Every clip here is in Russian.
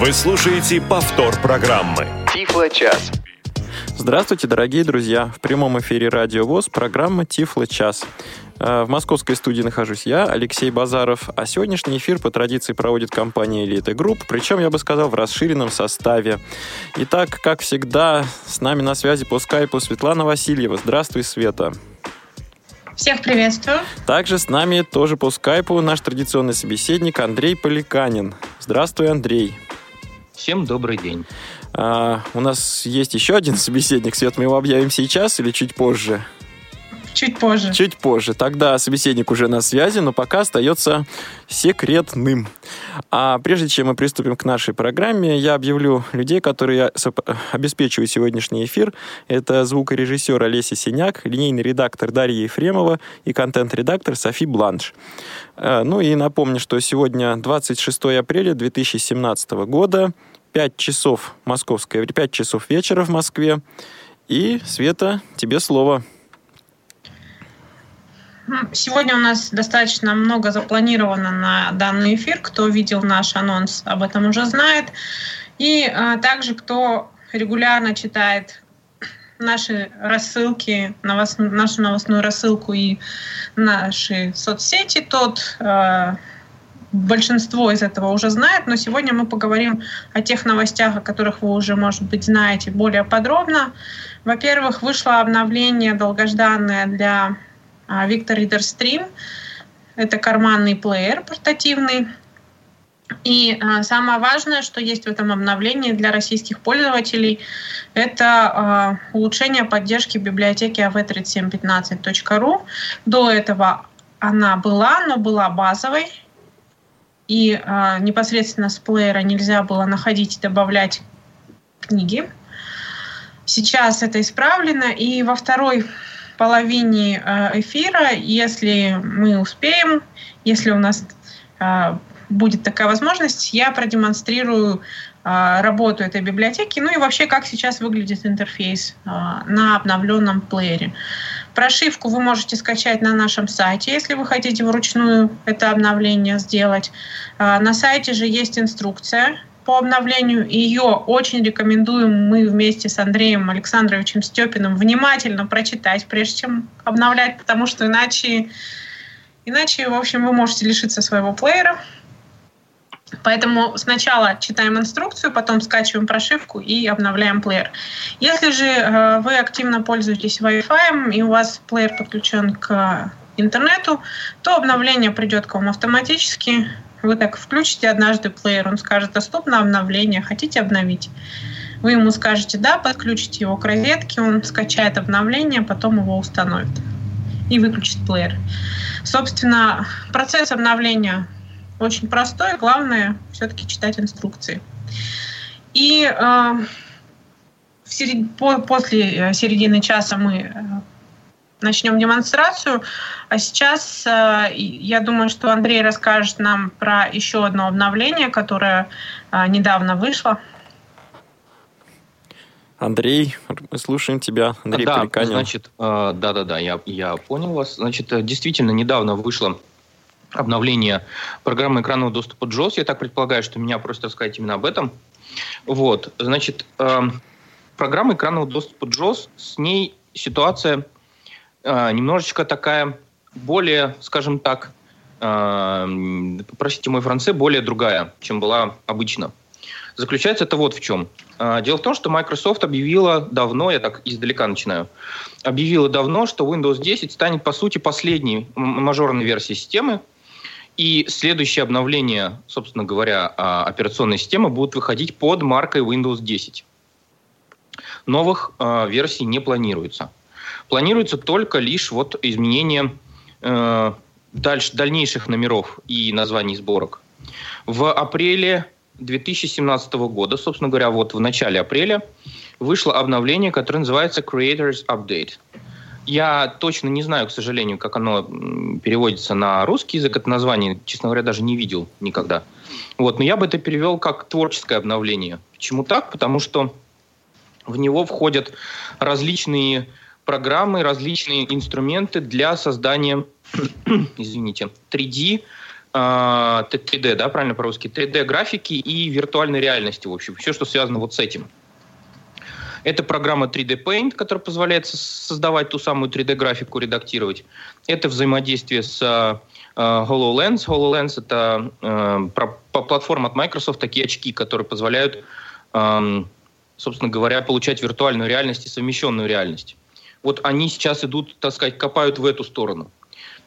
Вы слушаете повтор программы. Тифло-час. Здравствуйте, дорогие друзья! В прямом эфире Радио ВОЗ программа «Тифло час». Э, в московской студии нахожусь я, Алексей Базаров, а сегодняшний эфир по традиции проводит компания «Элита Групп», причем, я бы сказал, в расширенном составе. Итак, как всегда, с нами на связи по скайпу Светлана Васильева. Здравствуй, Света! Всех приветствую. Также с нами тоже по скайпу наш традиционный собеседник Андрей Поликанин. Здравствуй, Андрей. Всем добрый день. А, у нас есть еще один собеседник. Свет, мы его объявим сейчас или чуть позже? Чуть позже. Чуть позже. Тогда собеседник уже на связи, но пока остается секретным. А прежде чем мы приступим к нашей программе, я объявлю людей, которые обеспечивают сегодняшний эфир. Это звукорежиссер Олеся Синяк, линейный редактор Дарья Ефремова и контент-редактор Софи Бланш. Э, ну и напомню, что сегодня 26 апреля 2017 года, 5 часов московское, 5 часов вечера в Москве. И, Света, тебе слово. Сегодня у нас достаточно много запланировано на данный эфир. Кто видел наш анонс, об этом уже знает. И а, также, кто регулярно читает наши рассылки, новос, нашу новостную рассылку и наши соцсети, тот э, большинство из этого уже знает, но сегодня мы поговорим о тех новостях, о которых вы уже, может быть, знаете более подробно. Во-первых, вышло обновление долгожданное для а, Victor Reader Stream. Это карманный плеер портативный. И а, самое важное, что есть в этом обновлении для российских пользователей, это а, улучшение поддержки библиотеки av3715.ru. До этого она была, но была базовой, и а, непосредственно с плеера нельзя было находить и добавлять книги. Сейчас это исправлено, и во второй половине э, эфира, если мы успеем, если у нас э, будет такая возможность, я продемонстрирую э, работу этой библиотеки, ну и вообще, как сейчас выглядит интерфейс на обновленном плеере. Прошивку вы можете скачать на нашем сайте, если вы хотите вручную это обновление сделать. На сайте же есть инструкция по обновлению. Ее очень рекомендуем мы вместе с Андреем Александровичем Степиным внимательно прочитать, прежде чем обновлять, потому что иначе, иначе в общем, вы можете лишиться своего плеера. Поэтому сначала читаем инструкцию, потом скачиваем прошивку и обновляем плеер. Если же э, вы активно пользуетесь Wi-Fi и у вас плеер подключен к интернету, то обновление придет к вам автоматически. Вы так включите однажды плеер, он скажет, доступно обновление, хотите обновить? Вы ему скажете «да», подключите его к розетке, он скачает обновление, потом его установит и выключит плеер. Собственно, процесс обновления очень простой, главное все-таки читать инструкции. И э, в серед... по, после середины часа мы э, начнем демонстрацию. А сейчас э, я думаю, что Андрей расскажет нам про еще одно обновление, которое э, недавно вышло. Андрей, мы слушаем тебя. Андрей да, Поликанин. значит, э, да-да-да, я, я понял вас. Значит, действительно, недавно вышло обновление программы экранного доступа JOS. Я так предполагаю, что меня просят рассказать именно об этом. Вот, значит, программа экранного доступа JOS, с ней ситуация э, немножечко такая более, скажем так, э, простите мой француз, более другая, чем была обычно. Заключается это вот в чем. Э, дело в том, что Microsoft объявила давно, я так издалека начинаю, объявила давно, что Windows 10 станет, по сути, последней мажорной версией системы, и следующее обновление, собственно говоря, операционной системы будут выходить под маркой Windows 10. Новых э, версий не планируется. Планируется только лишь вот изменение э, дальше, дальнейших номеров и названий сборок. В апреле 2017 года, собственно говоря, вот в начале апреля, вышло обновление, которое называется Creators Update. Я точно не знаю, к сожалению, как оно переводится на русский язык. Это название, честно говоря, даже не видел никогда. Вот, но я бы это перевел как творческое обновление. Почему так? Потому что в него входят различные программы, различные инструменты для создания, извините, 3D 3D, да, правильно по-русски, 3D-графики и виртуальной реальности, в общем, все, что связано вот с этим. Это программа 3D Paint, которая позволяет создавать ту самую 3D-графику, редактировать. Это взаимодействие с э, HoloLens. HoloLens — это э, платформа от Microsoft, такие очки, которые позволяют, э, собственно говоря, получать виртуальную реальность и совмещенную реальность. Вот они сейчас идут, так сказать, копают в эту сторону.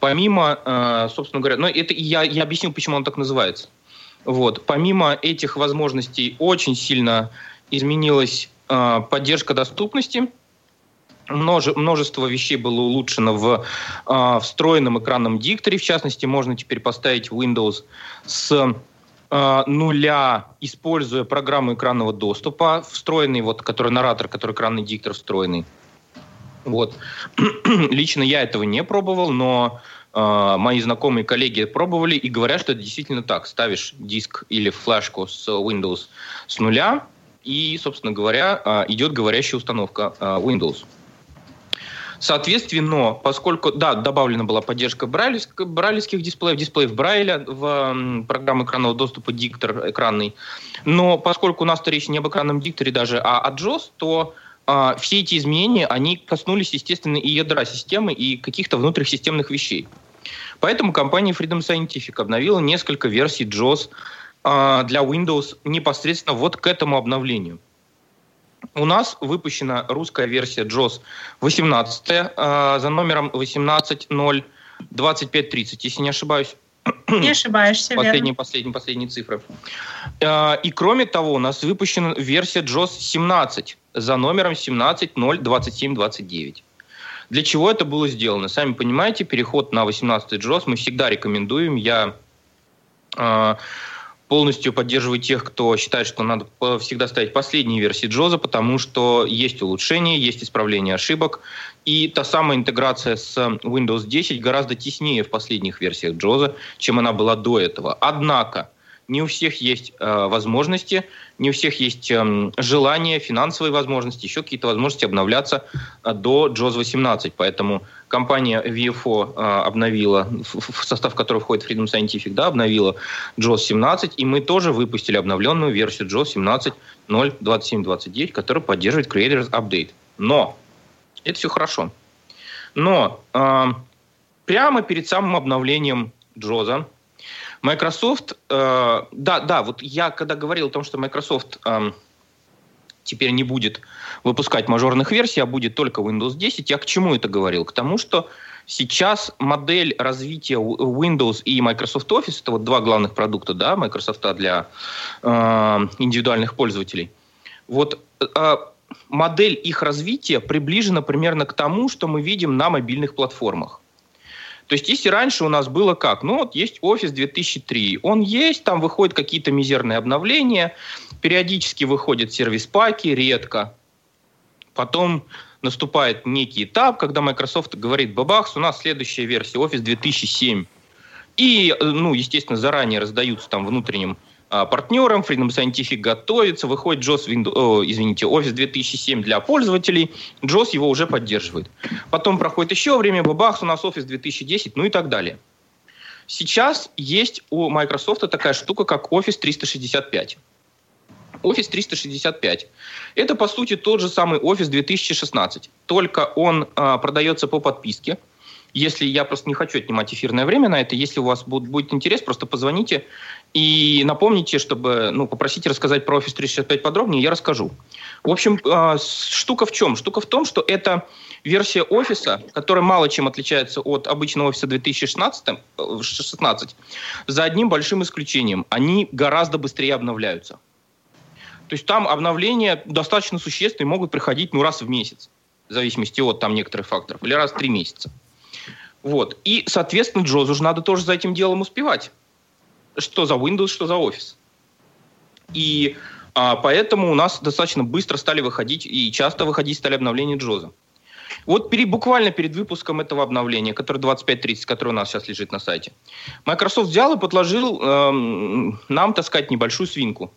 Помимо, э, собственно говоря, ну это я, я объясню, почему он так называется. Вот. Помимо этих возможностей очень сильно изменилась э, поддержка доступности. Множе, множество вещей было улучшено в э, встроенном экранном дикторе. В частности, можно теперь поставить Windows с нуля, используя программу экранного доступа, встроенный, вот, который наратор, который экранный диктор встроенный. Вот. Лично я этого не пробовал, но э, мои знакомые коллеги пробовали и говорят, что это действительно так. Ставишь диск или флешку с Windows с нуля, и, собственно говоря, э, идет говорящая установка э, Windows. Соответственно, поскольку, да, добавлена была поддержка брайлевских, брайлевских дисплеев, дисплеев Брайля в программу экранного доступа, диктор экранный, но поскольку у нас-то речь не об экранном дикторе даже, а о JOS, то а, все эти изменения, они коснулись, естественно, и ядра системы, и каких-то внутренних системных вещей. Поэтому компания Freedom Scientific обновила несколько версий JOS а, для Windows непосредственно вот к этому обновлению. У нас выпущена русская версия JOS 18 а, за номером 18.0.2530, если не ошибаюсь. Не ошибаешься, последние, верно. Последние, последние цифры. И кроме того, у нас выпущена версия JOS 17 за номером 17.02729. Для чего это было сделано? Сами понимаете, переход на 18 JOS мы всегда рекомендуем. Я э, полностью поддерживаю тех, кто считает, что надо всегда ставить последние версии JOS, потому что есть улучшения, есть исправление ошибок, и та самая интеграция с Windows 10 гораздо теснее в последних версиях JOS, чем она была до этого. Однако, не у всех есть э, возможности, не у всех есть э, желание, финансовые возможности, еще какие-то возможности обновляться э, до JOS 18. Поэтому компания VFO э, обновила, в, в состав которой входит Freedom Scientific, да, обновила JOS 17, и мы тоже выпустили обновленную версию JOS 17.0.27.29, которая поддерживает Creators Update. Но это все хорошо. Но э, прямо перед самым обновлением JOS Microsoft, э, да, да, вот я когда говорил о том, что Microsoft э, теперь не будет выпускать мажорных версий, а будет только Windows 10, я к чему это говорил? К тому, что сейчас модель развития Windows и Microsoft Office, это вот два главных продукта, да, Microsoft для э, индивидуальных пользователей. Вот э, модель их развития приближена примерно к тому, что мы видим на мобильных платформах. То есть, если раньше у нас было как? Ну, вот есть офис 2003. Он есть, там выходят какие-то мизерные обновления, периодически выходят сервис-паки, редко. Потом наступает некий этап, когда Microsoft говорит, бабахс, у нас следующая версия, офис 2007. И, э, ну, естественно, заранее раздаются там внутренним а, партнером. Freedom Scientific готовится, выходит JOS, Windows, извините, Office 2007 для пользователей, JOS его уже поддерживает. Потом проходит еще время, бабахс, у нас Office 2010, ну и так далее. Сейчас есть у Microsoft такая штука, как Office 365. Office 365. Это, по сути, тот же самый Office 2016, только он а, продается по подписке. Если я просто не хочу отнимать эфирное время на это, если у вас будет, будет интерес, просто позвоните и напомните, чтобы, ну, попросите рассказать про Office 365 подробнее, я расскажу. В общем, э, штука в чем? Штука в том, что это версия офиса, которая мало чем отличается от обычного офиса 2016, 16, за одним большим исключением. Они гораздо быстрее обновляются. То есть там обновления достаточно существенные, могут приходить ну, раз в месяц, в зависимости от там некоторых факторов, или раз в три месяца. Вот. И, соответственно, Джозу же надо тоже за этим делом успевать что за Windows, что за Office. И а, поэтому у нас достаточно быстро стали выходить и часто выходить стали обновления Джоза. Вот перед, буквально перед выпуском этого обновления, которое 2530, которое у нас сейчас лежит на сайте, Microsoft взял и подложил эм, нам, так сказать, небольшую свинку.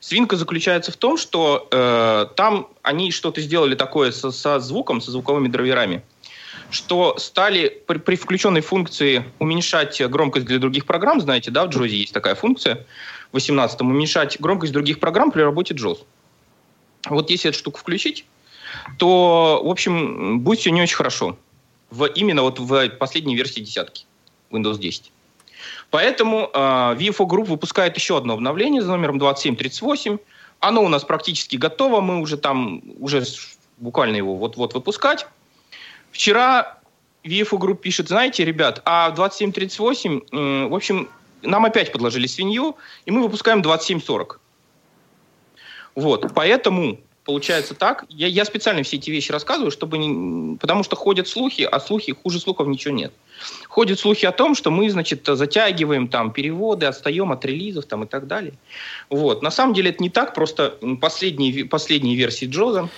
Свинка заключается в том, что э, там они что-то сделали такое со, со звуком, со звуковыми драйверами, что стали при, при включенной функции уменьшать громкость для других программ, знаете, да, в JAWS есть такая функция, в 18 уменьшать громкость других программ при работе JAWS. Вот если эту штуку включить, то, в общем, будет все не очень хорошо. В, именно вот в последней версии десятки Windows 10. Поэтому э, VFO Group выпускает еще одно обновление за номером 2738. Оно у нас практически готово, мы уже там, уже буквально его вот-вот выпускать. Вчера VFO Group пишет, знаете, ребят, а 2738, э, в общем, нам опять подложили свинью, и мы выпускаем 2740. Вот, поэтому получается так. Я, я специально все эти вещи рассказываю, чтобы не, потому что ходят слухи, а слухи хуже слухов ничего нет. Ходят слухи о том, что мы, значит, затягиваем там переводы, отстаем от релизов там и так далее. Вот. На самом деле это не так, просто последние, последние версии Джоза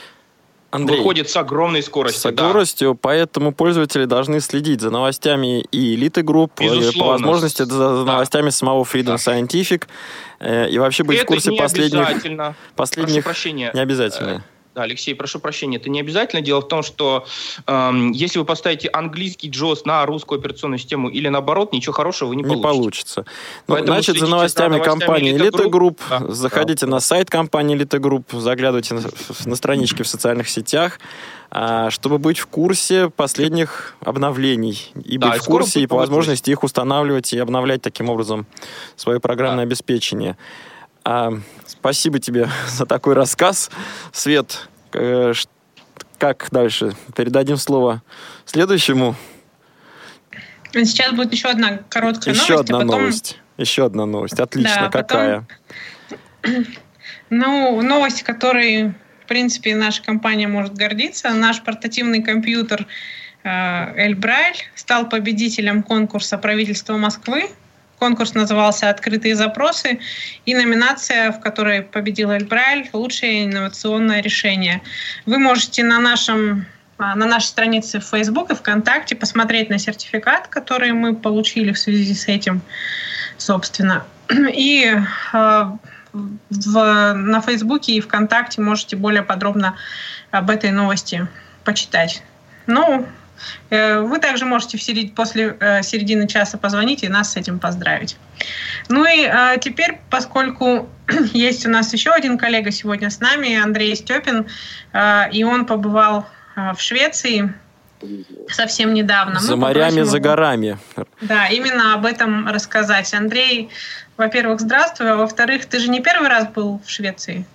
Андрей, выходит с огромной скоростью. С скоростью, да. поэтому пользователи должны следить за новостями и элиты групп, и по возможности за, за новостями самого Freedom да. Scientific, э, и вообще быть Это в курсе последних... Последних... Прошу прощения. Не обязательно. Э, да, Алексей, прошу прощения, это не обязательно. Дело в том, что эм, если вы поставите английский JOS на русскую операционную систему или наоборот, ничего хорошего вы не, не получится. Ну, значит, за новостями, за новостями компании Elite Group, да, заходите да. на сайт компании Elite Group, заглядывайте на, на странички в социальных сетях, а, чтобы быть в курсе последних обновлений и да, быть в курсе и по возможности их устанавливать и обновлять таким образом свое программное да. обеспечение. А, спасибо тебе за такой рассказ. Свет, э, как дальше? Передадим слово следующему. Сейчас будет еще одна короткая еще новость. Одна а потом... новость. Еще одна новость. Отлично. Да, Какая? Потом... Ну, новость, которой, в принципе, наша компания может гордиться. Наш портативный компьютер э, Эльбрайль стал победителем конкурса правительства Москвы Конкурс назывался «Открытые запросы» и номинация, в которой победил Эльбрайль «Лучшее инновационное решение». Вы можете на нашем а, на нашей странице в Facebook и ВКонтакте посмотреть на сертификат, который мы получили в связи с этим, собственно. И э, в, на Фейсбуке и ВКонтакте можете более подробно об этой новости почитать. Ну, вы также можете в серед... после э, середины часа позвонить и нас с этим поздравить. Ну и э, теперь, поскольку есть у нас еще один коллега сегодня с нами, Андрей Степин, и он побывал в Швеции совсем недавно. За морями, за горами. Да, именно об этом рассказать. Андрей, во-первых, здравствуй, а во-вторых, ты же не первый раз был в Швеции?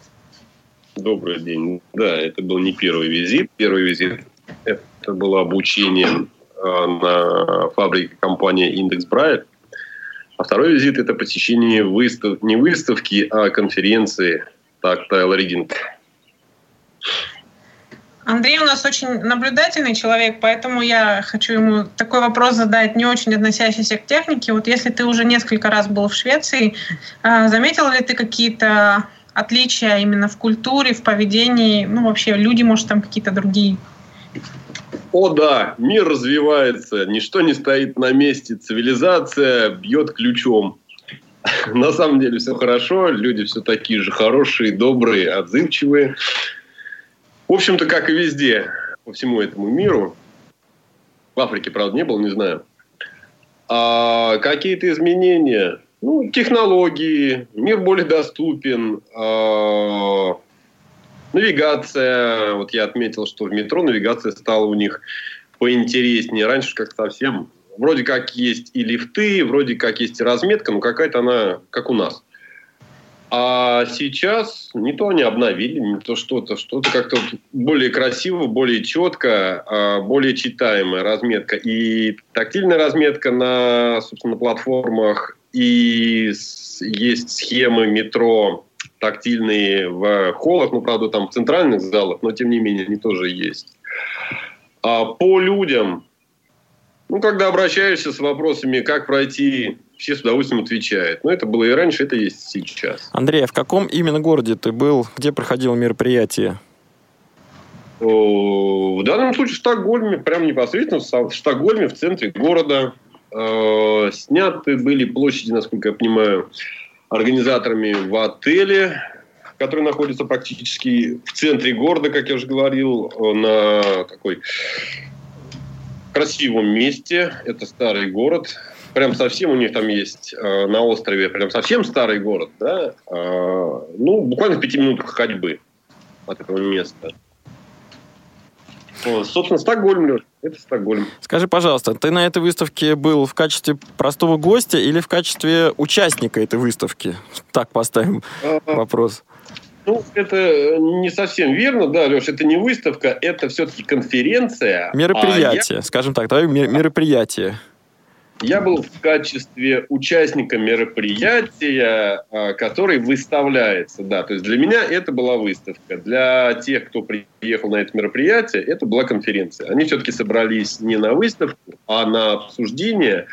Добрый день. Да, это был не первый визит. Первый визит это было обучение а, на фабрике компании Индекс Брайт. А второй визит – это посещение выстав... не выставки, а конференции Tactile Reading. Андрей у нас очень наблюдательный человек, поэтому я хочу ему такой вопрос задать, не очень относящийся к технике. Вот если ты уже несколько раз был в Швеции, а, заметил ли ты какие-то отличия именно в культуре, в поведении? Ну, вообще, люди, может, там какие-то другие? О да, мир развивается, ничто не стоит на месте, цивилизация бьет ключом. На самом деле все хорошо, люди все такие же хорошие, добрые, отзывчивые. В общем-то, как и везде, по всему этому миру. В Африке, правда, не был, не знаю. А какие-то изменения, ну, технологии, мир более доступен, а, Навигация, вот я отметил, что в метро навигация стала у них поинтереснее. Раньше как совсем вроде как есть и лифты, вроде как есть и разметка, но какая-то она как у нас. А сейчас не то они обновили, не то что-то, что-то как-то более красиво, более четко, а более читаемая разметка. И тактильная разметка на, собственно, платформах, и есть схемы метро тактильные в холлах, ну, правда, там в центральных залах, но тем не менее они тоже есть. А по людям, ну, когда обращаешься с вопросами, как пройти, все с удовольствием отвечают. Но это было и раньше, это есть сейчас. Андрей, а в каком именно городе ты был? Где проходило мероприятие? В данном случае в Стокгольме, прямо непосредственно в Стокгольме, в центре города. Э, сняты были площади, насколько я понимаю, организаторами в отеле, который находится практически в центре города, как я уже говорил, на такой красивом месте. Это старый город. Прям совсем у них там есть э, на острове, прям совсем старый город, да. Э, ну, буквально в пяти минутах ходьбы от этого места. Собственно, Стокгольм, Леш, это Стокгольм. Скажи, пожалуйста, ты на этой выставке был в качестве простого гостя или в качестве участника этой выставки? Так поставим а, вопрос. Ну, это не совсем верно, да, Леш, это не выставка, это все-таки конференция. Мероприятие, а я... скажем так, давай мероприятие. Я был в качестве участника мероприятия, а, который выставляется. Да, то есть для меня это была выставка. Для тех, кто приехал на это мероприятие, это была конференция. Они все-таки собрались не на выставку, а на обсуждение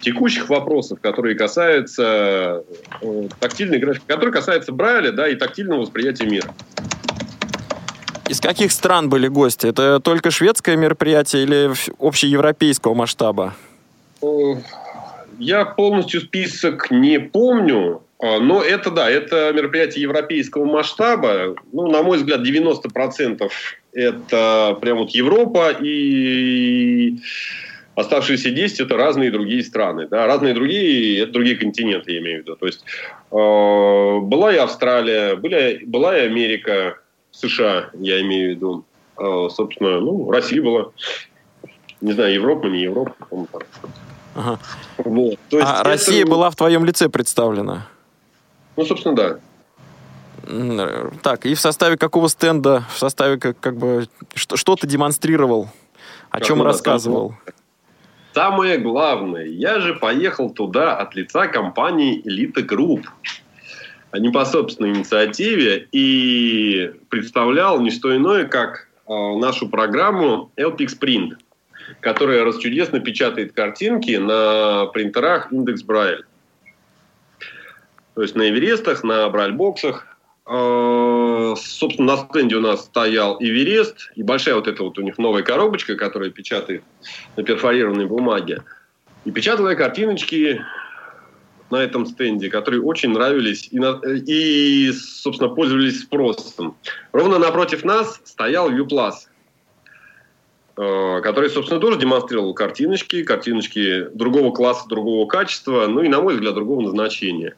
текущих вопросов, которые касаются э, тактильной графики, которые касаются Брайля да, и тактильного восприятия мира. Из каких стран были гости? Это только шведское мероприятие или общеевропейского масштаба? Я полностью список не помню, а, но это, да, это мероприятие европейского масштаба. Ну, на мой взгляд, 90% это прям вот Европа и оставшиеся 10 это разные другие страны. Да? Разные другие, это другие континенты, я имею в виду. То есть э, была и Австралия, были, была и Америка, США, я имею в виду. Э, собственно, ну, Россия была. Не знаю, Европа, не Европа, по-моему. Ага. Вот. То есть а это... Россия была в твоем лице представлена? Ну, собственно, да. Так, и в составе какого стенда, в составе как, как бы, что, что ты демонстрировал, о чем рассказывал? Самое главное, я же поехал туда от лица компании Elite Group, а не по собственной инициативе, и представлял не что иное, как э, нашу программу LPX Print – которая расчудесно печатает картинки на принтерах индекс Брайль. То есть на Эверестах, на Брайль-боксах. А, собственно, на стенде у нас стоял Эверест и большая вот эта вот у них новая коробочка, которая печатает на перфорированной бумаге. И печатала я картиночки на этом стенде, которые очень нравились и, и, собственно, пользовались спросом. Ровно напротив нас стоял Э, который, собственно, тоже демонстрировал картиночки, картиночки другого класса, другого качества, ну и, на мой взгляд, другого назначения.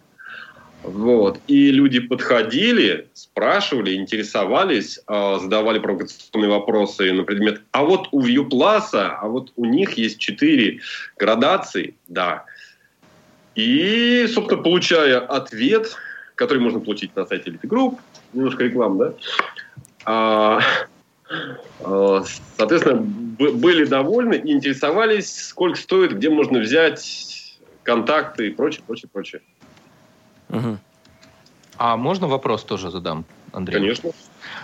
Вот. И люди подходили, спрашивали, интересовались, э, задавали провокационные вопросы на предмет, а вот у ViewPlus, а вот у них есть четыре градации, да. И, собственно, получая ответ, который можно получить на сайте Elite Group, немножко реклам, да, а, Э, соответственно, были довольны и интересовались, сколько стоит, где можно взять контакты и прочее, прочее, прочее. Угу. А можно вопрос тоже задам, Андрей? Конечно.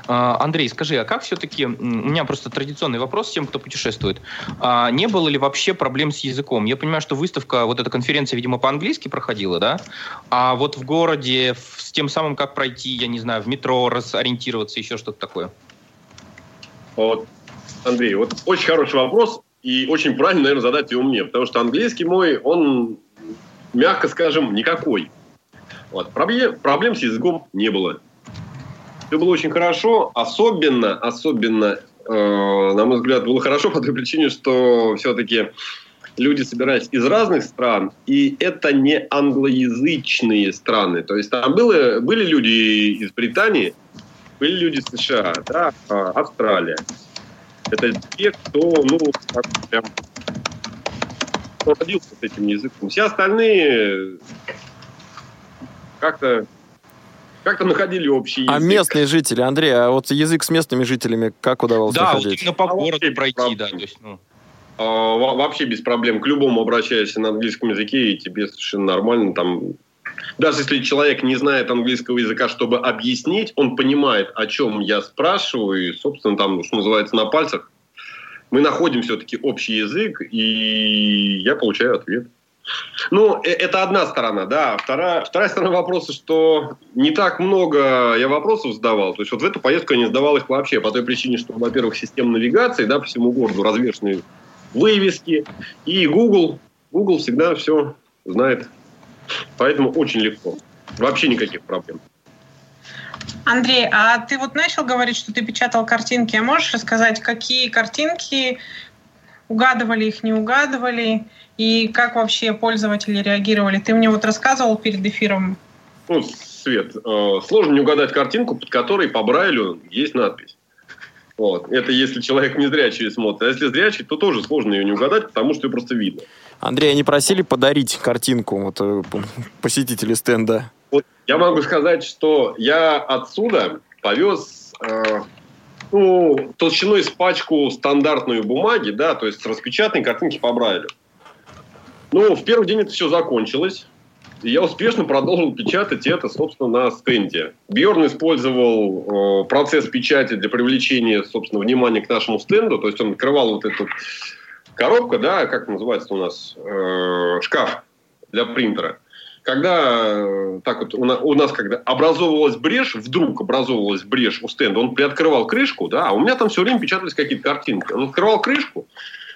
А, Андрей, скажи, а как все-таки, у меня просто традиционный вопрос всем, кто путешествует, а не было ли вообще проблем с языком? Я понимаю, что выставка, вот эта конференция, видимо, по-английски проходила, да? А вот в городе с тем самым, как пройти, я не знаю, в метро, ориентироваться, еще что-то такое? Вот, Андрей, вот очень хороший вопрос, и очень правильно, наверное, задать его мне, потому что английский мой, он, мягко скажем, никакой. Вот. Проблем, проблем с языком не было. Все было очень хорошо, особенно, особенно, э, на мой взгляд, было хорошо по той причине, что все-таки люди собирались из разных стран, и это не англоязычные страны. То есть там было, были люди из Британии, были люди США, да, а, Австралия. Это те, кто, ну, как прям кто родился с этим языком. Все остальные как-то как-то находили общий а язык. А местные жители, Андрей, а вот язык с местными жителями как удавалось да, находить? Да, вот именно по а городу пройти, да. То есть, ну. а, вообще без проблем. К любому обращаешься на английском языке, и тебе совершенно нормально там даже если человек не знает английского языка, чтобы объяснить, он понимает, о чем я спрашиваю, и, собственно, там, что называется, на пальцах мы находим все-таки общий язык, и я получаю ответ. Ну, э, это одна сторона, да. Вторая, вторая сторона вопроса, что не так много я вопросов задавал. То есть вот в эту поездку я не задавал их вообще по той причине, что, во-первых, система навигации, да, по всему городу развешены вывески, и Google, Google всегда все знает Поэтому очень легко. Вообще никаких проблем. Андрей, а ты вот начал говорить, что ты печатал картинки. А можешь рассказать, какие картинки угадывали их, не угадывали, и как вообще пользователи реагировали. Ты мне вот рассказывал перед эфиром. Ну, Свет, э, сложно не угадать картинку, под которой по Брайлю есть надпись. Вот. Это если человек не зрячий смотрит. А если зрячий, то тоже сложно ее не угадать, потому что ее просто видно. Андрей, они просили подарить картинку вот, э, посетители стенда? Вот я могу сказать, что я отсюда повез э, ну, толщиной с пачку стандартную бумаги, да, то есть распечатанные картинки по Брайлю. Ну, в первый день это все закончилось. И я успешно продолжил печатать это, собственно, на стенде. Бьорн использовал э, процесс печати для привлечения, собственно, внимания к нашему стенду. То есть он открывал вот эту коробку, да, как называется у нас, э, шкаф для принтера. Когда э, так вот у нас, когда образовывалась брешь, вдруг образовывалась брешь у стенда, он приоткрывал крышку, да, а у меня там все время печатались какие-то картинки. Он открывал крышку,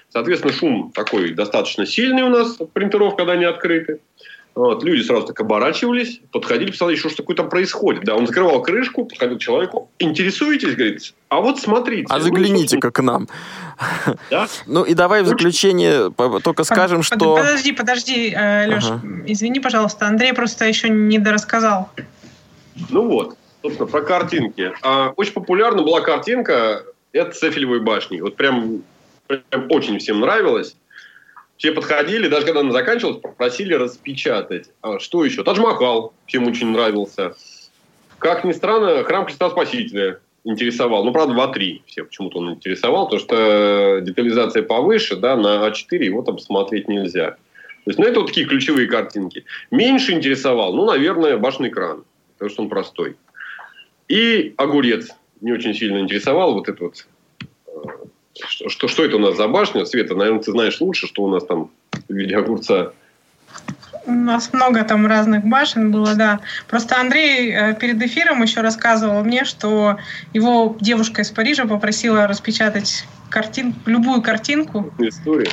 соответственно, шум такой достаточно сильный у нас принтеров, когда они открыты. Вот, люди сразу так оборачивались, подходили, писали, еще что такое там происходит. Да, он закрывал крышку, подходил к человеку. Интересуетесь, говорит, а вот смотрите. А загляните-ка к нам. Да? Ну и давай в заключение только скажем, что... Подожди, подожди, э, Леш, ага. извини, пожалуйста, Андрей просто еще не дорассказал. Ну вот, собственно, про картинки. А, очень популярна была картинка, это с Эфелевой башней. Вот прям, прям очень всем нравилось. Все подходили, даже когда она заканчивалась, попросили распечатать. А что еще? Тадж-Махал всем очень нравился. Как ни странно, храм Христа Спасителя интересовал. Ну, правда, в А3 все почему-то он интересовал, потому что детализация повыше, да, на А4 его там посмотреть нельзя. То есть, ну, это вот такие ключевые картинки. Меньше интересовал, ну, наверное, башенный экран, потому что он простой. И огурец не очень сильно интересовал, вот это вот что, что, что это у нас за башня? Света, наверное, ты знаешь лучше, что у нас там в виде огурца. У нас много там разных башен было, да. Просто Андрей э, перед эфиром еще рассказывал мне, что его девушка из Парижа попросила распечатать картин, любую картинку. История.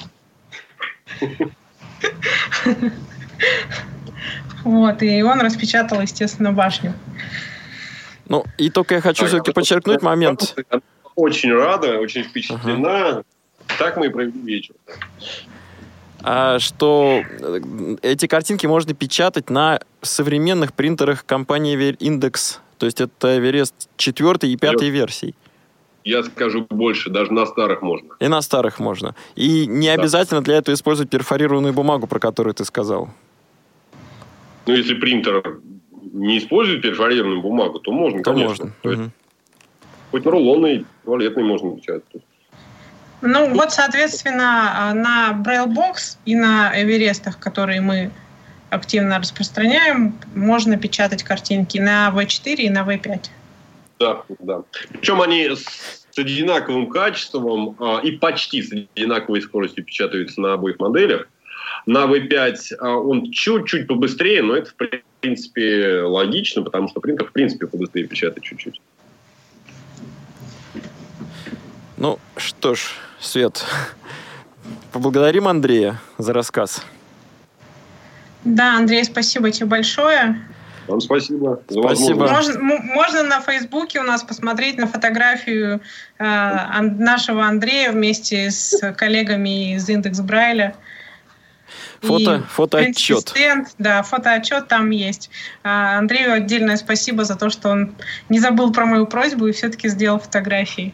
Вот, и он распечатал, естественно, башню. Ну, и только я хочу все-таки подчеркнуть момент очень рада, очень впечатлена. Ага. Так мы и провели вечер. А что эти картинки можно печатать на современных принтерах компании Index. То есть это Everest 4 и 5 версий. Я скажу больше, даже на старых можно. И на старых можно. И не да. обязательно для этого использовать перфорированную бумагу, про которую ты сказал. Ну, если принтер не использует перфорированную бумагу, то можно, то конечно. Можно. То есть, угу. Хоть рулонный, туалетный можно печатать. Ну, вот, соответственно, на Braillebox и на Эверестах, которые мы активно распространяем, можно печатать картинки на V4 и на V5. Да, да. Причем они с одинаковым качеством а, и почти с одинаковой скоростью печатаются на обоих моделях. На V5 а, он чуть-чуть побыстрее, но это, в принципе, логично, потому что принтер, в принципе, побыстрее печатает чуть-чуть. Ну что ж, Свет, поблагодарим Андрея за рассказ. Да, Андрей, спасибо тебе большое. Вам спасибо. спасибо. Можно, можно на Фейсбуке у нас посмотреть на фотографию э, нашего Андрея вместе с коллегами из Индекс Брайля. Фото, и, фотоотчет. Стенд, да, фотоотчет там есть. А Андрею отдельное спасибо за то, что он не забыл про мою просьбу и все-таки сделал фотографии.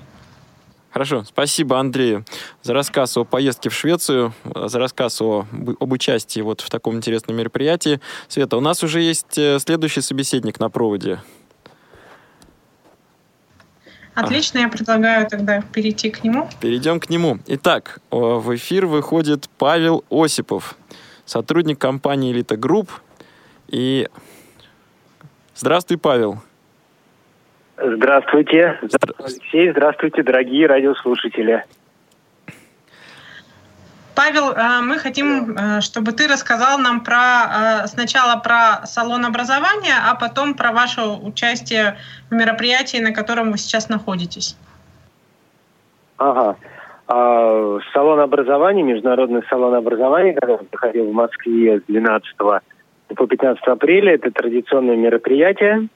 Хорошо, спасибо Андрею за рассказ о поездке в Швецию, за рассказ о, об участии вот в таком интересном мероприятии. Света, у нас уже есть э, следующий собеседник на проводе. Отлично, а. я предлагаю тогда перейти к нему. Перейдем к нему. Итак, в эфир выходит Павел Осипов, сотрудник компании «Элита Групп». И здравствуй, Павел. Здравствуйте. Здравствуйте, Алексей. Здравствуйте, дорогие радиослушатели. Павел, э, мы хотим, э, чтобы ты рассказал нам про э, сначала про салон образования, а потом про ваше участие в мероприятии, на котором вы сейчас находитесь. Ага. А, салон образования, международный салон образования, который проходил в Москве с 12 по 15 апреля, это традиционное мероприятие,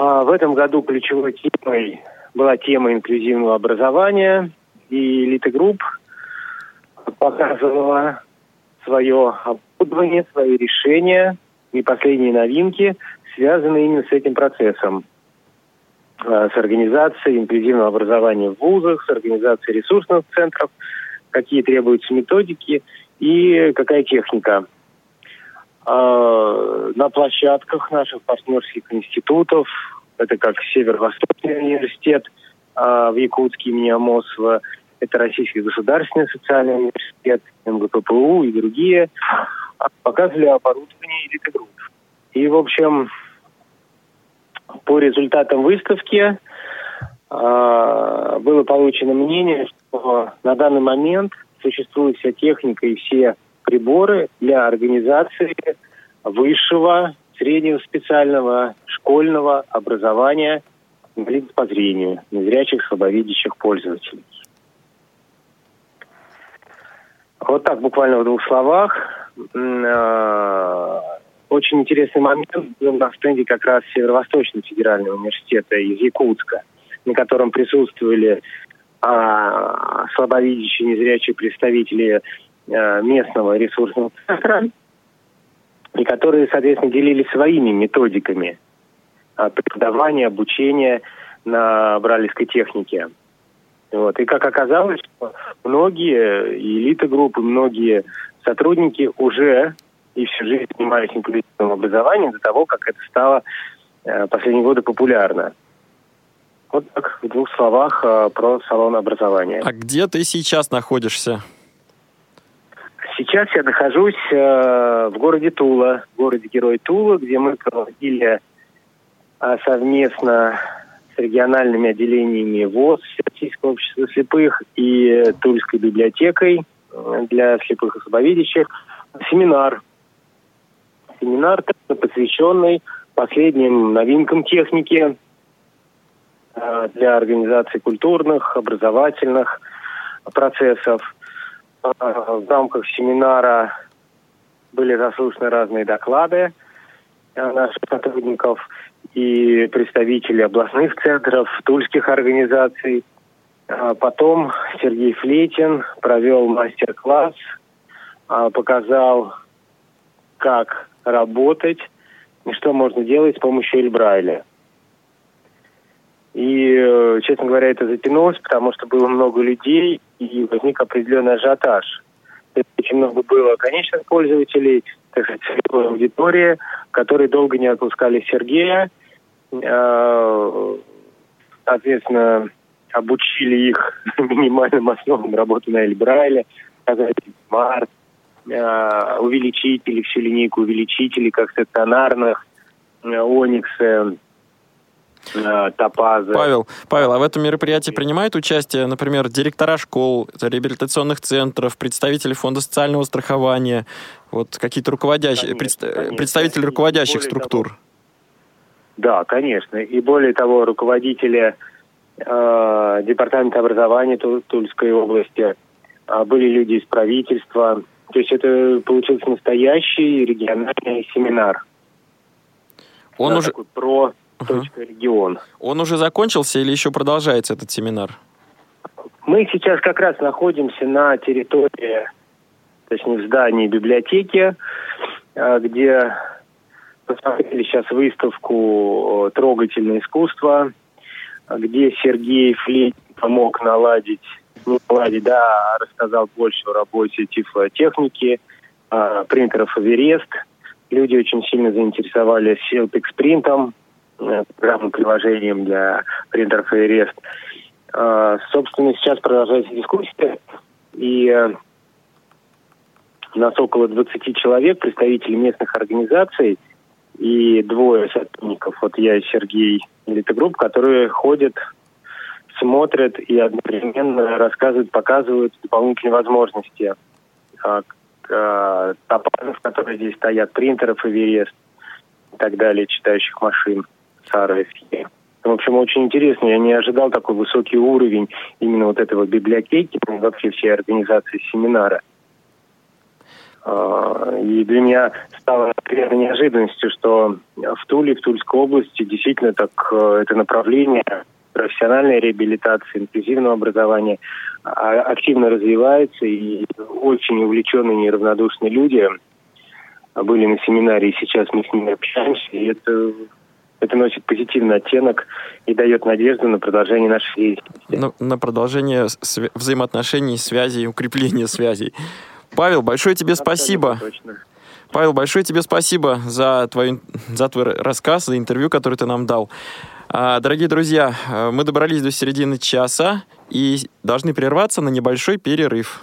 а в этом году ключевой темой была тема инклюзивного образования, и Элита Групп показывала свое оборудование, свои решения и последние новинки, связанные именно с этим процессом. Э, с организацией инклюзивного образования в вузах, с организацией ресурсных центров, какие требуются методики и какая техника. Э, на площадках наших партнерских институтов, это как Северо-Восточный университет э, в Якутске имени Амосова, это Российский государственный социальный университет, МГППУ и другие, показывали оборудование элиты групп. И, в общем, по результатам выставки э, было получено мнение, что на данный момент существует вся техника и все приборы для организации высшего, среднего специального школьного образования инвалидов по зрению, незрячих, слабовидящих пользователей. Вот так буквально в двух словах. А, очень интересный момент был на стенде как раз Северо-Восточного федерального университета из Якутска, на котором присутствовали а, слабовидящие, незрячие представители местного ресурсного центра, и которые, соответственно, делились своими методиками а, преподавания, обучения на бралевской технике. Вот. И как оказалось, многие элиты группы, многие сотрудники уже и всю жизнь занимаюсь инклюзивным образованием до того, как это стало э, последние годы популярно. Вот так в двух словах э, про салон образования. А где ты сейчас находишься? Сейчас я нахожусь э, в городе Тула, в городе Герой Тула, где мы проводили э, совместно с региональными отделениями ВОЗ, Всероссийского общества слепых и Тульской библиотекой э, для слепых и слабовидящих семинар семинар, посвященный последним новинкам техники э, для организации культурных, образовательных процессов. В рамках семинара были заслушаны разные доклады э, наших сотрудников и представителей областных центров, тульских организаций. Потом Сергей Флетин провел мастер-класс, показал, как работать, и что можно делать с помощью Эльбрайля. И, э, честно говоря, это затянулось, потому что было много людей, и возник определенный ажиотаж. Очень много было конечных пользователей, так сказать, аудитория, которые долго не отпускали Сергея. Э, соответственно, обучили их минимальным основам работы на Эльбрайле, сказать, Март, Э, увеличители, всю линейку увеличителей, как стационарных, ониксы, топазы. Павел, Павел, а в этом мероприятии принимают участие, например, директора школ, реабилитационных центров, представители фонда социального страхования, вот какие-то руководящие, конечно, конечно. представители руководящих структур? Того, да, конечно. И более того, руководители э, департамента образования Тульской области, э, были люди из правительства, то есть это получился настоящий региональный семинар. Он да, уже... Такой про регион. Он уже закончился или еще продолжается этот семинар? Мы сейчас как раз находимся на территории, точнее в здании библиотеки, а, где посмотрели сейчас выставку «Трогательное искусство», где Сергей Флейт помог наладить Влади, да, рассказал больше о работе тифлотехники, принтеров Эверест. Люди очень сильно заинтересовались Celpix принтом, э, программным приложением для принтеров Эверест. Э, собственно, сейчас продолжается дискуссия, и э, у нас около 20 человек, представителей местных организаций, и двое сотрудников, вот я и Сергей, элитогрупп, которые ходят смотрят и одновременно рассказывают, показывают дополнительные возможности а, а, топазов, которые здесь стоят, принтеров Эверест и так далее, читающих машин саровские. В общем, очень интересно. Я не ожидал такой высокий уровень именно вот этого библиотеки, вообще всей организации семинара. А, и для меня стало приятной неожиданностью, что в Туле, в Тульской области действительно так э, это направление профессиональной реабилитации, инклюзивного образования а, активно развивается, и очень увлеченные, неравнодушные люди были на семинаре, и сейчас мы с ними общаемся, и это это носит позитивный оттенок и дает надежду на продолжение нашей деятельности. На, на продолжение св- взаимоотношений, связей, укрепление связей. Павел, большое тебе спасибо. Точно. Павел, большое тебе спасибо за, твой за твой рассказ, за интервью, который ты нам дал. А, дорогие друзья, мы добрались до середины часа и должны прерваться на небольшой перерыв.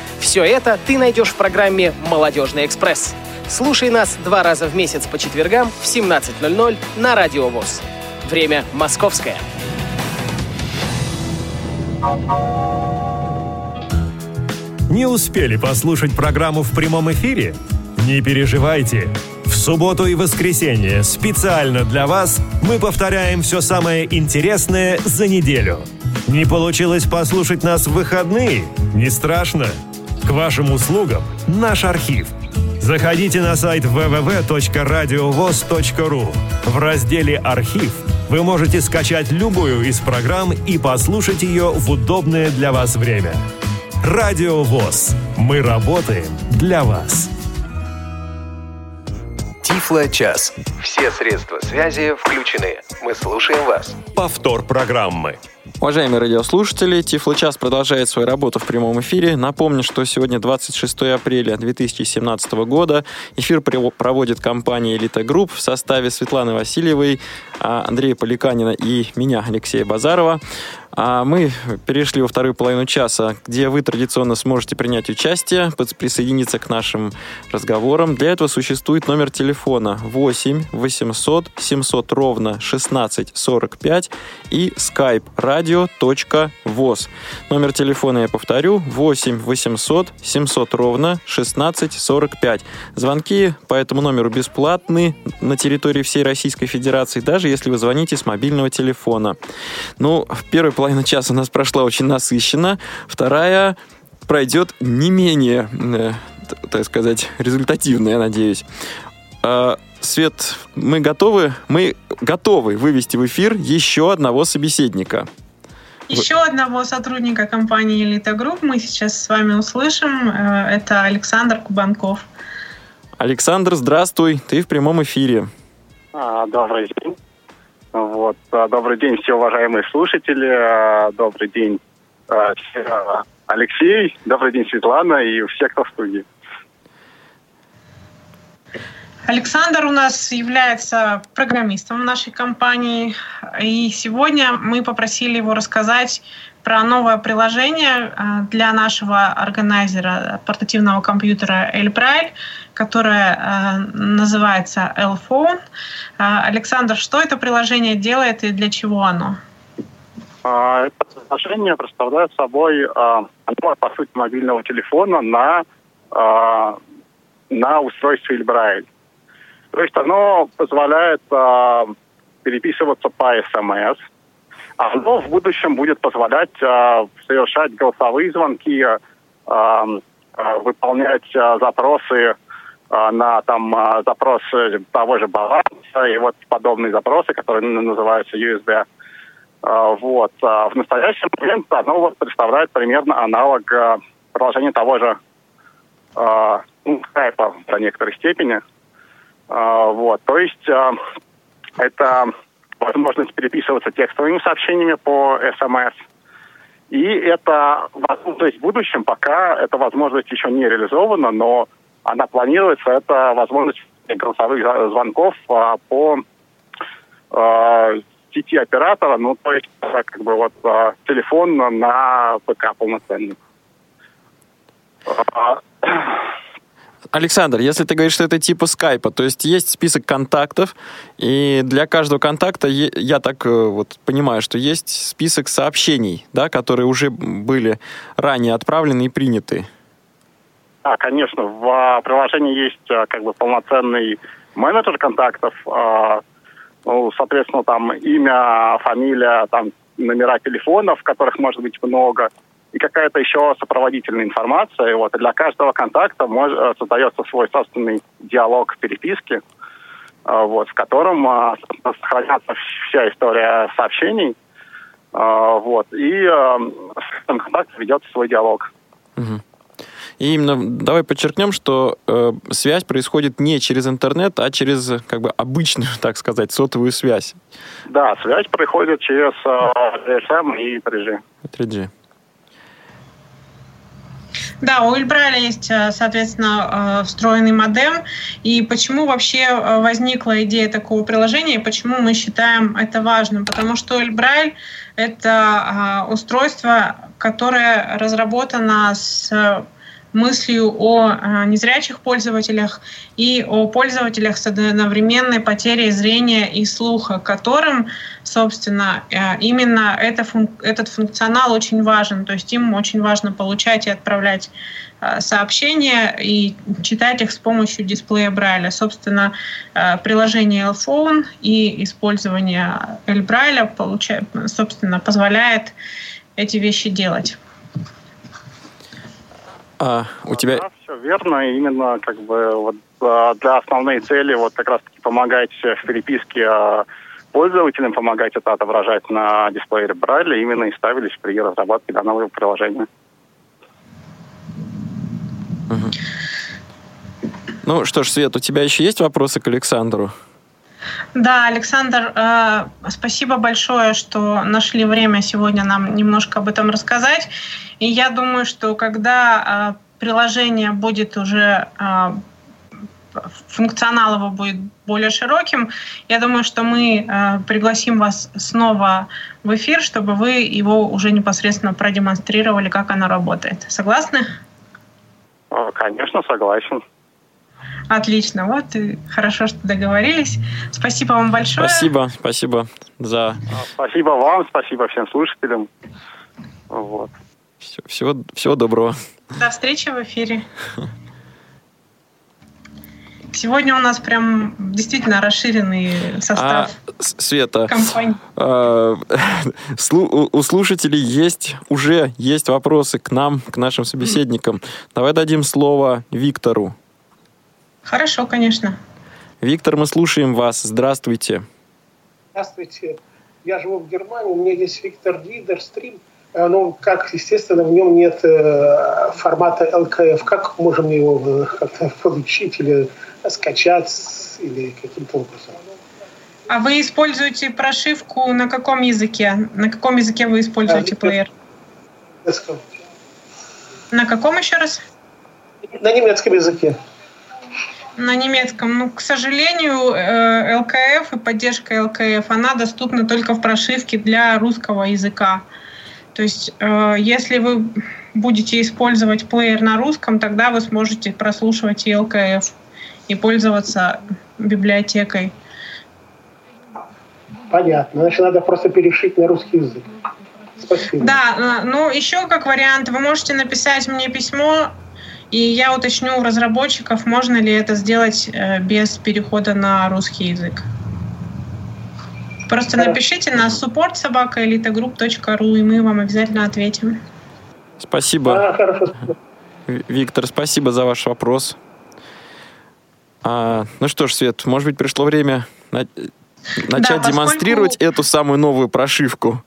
Все это ты найдешь в программе «Молодежный экспресс». Слушай нас два раза в месяц по четвергам в 17.00 на Радио ВОЗ. Время московское. Не успели послушать программу в прямом эфире? Не переживайте. В субботу и воскресенье специально для вас мы повторяем все самое интересное за неделю. Не получилось послушать нас в выходные? Не страшно. К вашим услугам наш архив. Заходите на сайт www.radiovoz.ru. В разделе «Архив» вы можете скачать любую из программ и послушать ее в удобное для вас время – Радио ВОЗ. Мы работаем для вас. Тифло час. Все средства связи включены. Мы слушаем вас. Повтор программы. Уважаемые радиослушатели, Тифлочас продолжает свою работу в прямом эфире. Напомню, что сегодня 26 апреля 2017 года. Эфир проводит компания «Элита Групп» в составе Светланы Васильевой, а, Андрея Поликанина и меня, Алексея Базарова. А мы перешли во вторую половину часа, где вы традиционно сможете принять участие, присоединиться к нашим разговорам. Для этого существует номер телефона 8 800 700 ровно 16 45 и skype radio.voz. Номер телефона я повторю 8 800 700 ровно 16 45. Звонки по этому номеру бесплатны на территории всей Российской Федерации, даже если вы звоните с мобильного телефона. Ну, в первой половина часа у нас прошла очень насыщенно. Вторая пройдет не менее, э, так сказать, результативно, я надеюсь. Э, Свет, мы готовы? Мы готовы вывести в эфир еще одного собеседника. Еще одного сотрудника компании «Элита Групп» мы сейчас с вами услышим. Э, это Александр Кубанков. Александр, здравствуй. Ты в прямом эфире. А, добрый день. Вот. А, добрый день, все уважаемые слушатели. А, добрый день, а, Алексей. Добрый день, Светлана и все, кто в студии. Александр у нас является программистом нашей компании, и сегодня мы попросили его рассказать про новое приложение для нашего органайзера портативного компьютера Эльбрайль, которое э, называется L-Phone. Э, Александр, что это приложение делает и для чего оно? А, это приложение представляет собой а, оно, по сути, мобильного телефона на, на устройстве Эльбрайль. То есть оно позволяет переписываться по СМС, оно в будущем будет позволять совершать голосовые звонки, выполнять запросы а, на там а, запрос того же баланса и вот подобные запросы, которые называются USB. А, вот. В настоящий момент оно вот представляет примерно аналог приложения того же ну, скайпа до некоторой степени. Вот. То есть это возможность переписываться текстовыми сообщениями по СМС. И это, то есть в будущем пока эта возможность еще не реализована, но она планируется, это возможность голосовых звонков а, по а, сети оператора, ну, то есть, как бы, вот, а, телефон на ПК полноценный. Александр, если ты говоришь, что это типа скайпа, то есть есть список контактов, и для каждого контакта, я так э, вот понимаю, что есть список сообщений, да, которые уже были ранее отправлены и приняты. Да, конечно, в приложении есть э, как бы полноценный менеджер контактов, а, ну, соответственно, там имя, фамилия, там номера телефонов, которых может быть много, и какая-то еще сопроводительная информация. И вот для каждого контакта мож, э, создается свой собственный диалог переписки, вот, в котором сохраняется вся история сообщений. Вот, и в этом контакте ведется свой диалог. Угу. И именно давай подчеркнем, что э, связь происходит не через интернет, а через как бы обычную, так сказать, сотовую связь. Да, связь происходит через э, GSM и 3G. 3G. Да, у Эльбраля есть, э, соответственно, э, встроенный модем. И почему вообще э, возникла идея такого приложения, и почему мы считаем это важным? Потому что Эльбрайль — это устройство, которое разработано с мыслью о э, незрячих пользователях и о пользователях с одновременной потерей зрения и слуха, которым, собственно, э, именно этот функционал очень важен. То есть им очень важно получать и отправлять э, сообщения и читать их с помощью дисплея Брайля. Собственно, приложение L-Phone и использование L-Брайля, собственно, позволяет эти вещи делать. А, у тебя... Да, все верно. Именно как бы вот а, для основной цели вот как раз-таки помогать в переписке а, пользователям, помогать это отображать на дисплее Брайля именно и ставились при разработке данного приложения. Угу. Ну что ж, Свет, у тебя еще есть вопросы к Александру? Да, Александр, э, спасибо большое, что нашли время сегодня нам немножко об этом рассказать. И я думаю, что когда э, приложение будет уже э, функционал его будет более широким. Я думаю, что мы э, пригласим вас снова в эфир, чтобы вы его уже непосредственно продемонстрировали, как оно работает. Согласны? Конечно, согласен. Отлично, вот и хорошо, что договорились. Спасибо вам большое. Спасибо, спасибо за... Спасибо вам, спасибо всем слушателям. Вот. Все, всего, всего доброго. До встречи в эфире. Сегодня у нас прям действительно расширенный состав. А, Света, а, у слушателей есть уже есть вопросы к нам, к нашим собеседникам. Давай дадим слово Виктору. Хорошо, конечно. Виктор, мы слушаем вас. Здравствуйте. Здравствуйте. Я живу в Германии, у меня есть Виктор Лидер, стрим. Ну, как, естественно, в нем нет э, формата ЛКФ. Как можем его э, как-то получить или скачать, или каким-то образом? А вы используете прошивку на каком языке? На каком языке вы используете а, плеер? Немецком. На каком еще раз? На немецком языке на немецком. Ну, к сожалению, э, ЛКФ и поддержка ЛКФ, она доступна только в прошивке для русского языка. То есть, э, если вы будете использовать плеер на русском, тогда вы сможете прослушивать и ЛКФ и пользоваться библиотекой. Понятно. Значит, надо просто перешить на русский язык. Спасибо. Да, э, ну еще как вариант, вы можете написать мне письмо и я уточню у разработчиков, можно ли это сделать э, без перехода на русский язык. Просто напишите на support собака elitogroup.ru, и мы вам обязательно ответим. Спасибо. А, хорошо. Виктор, спасибо за ваш вопрос. А, ну что ж, Свет, может быть, пришло время на... начать да, демонстрировать поскольку... эту самую новую прошивку.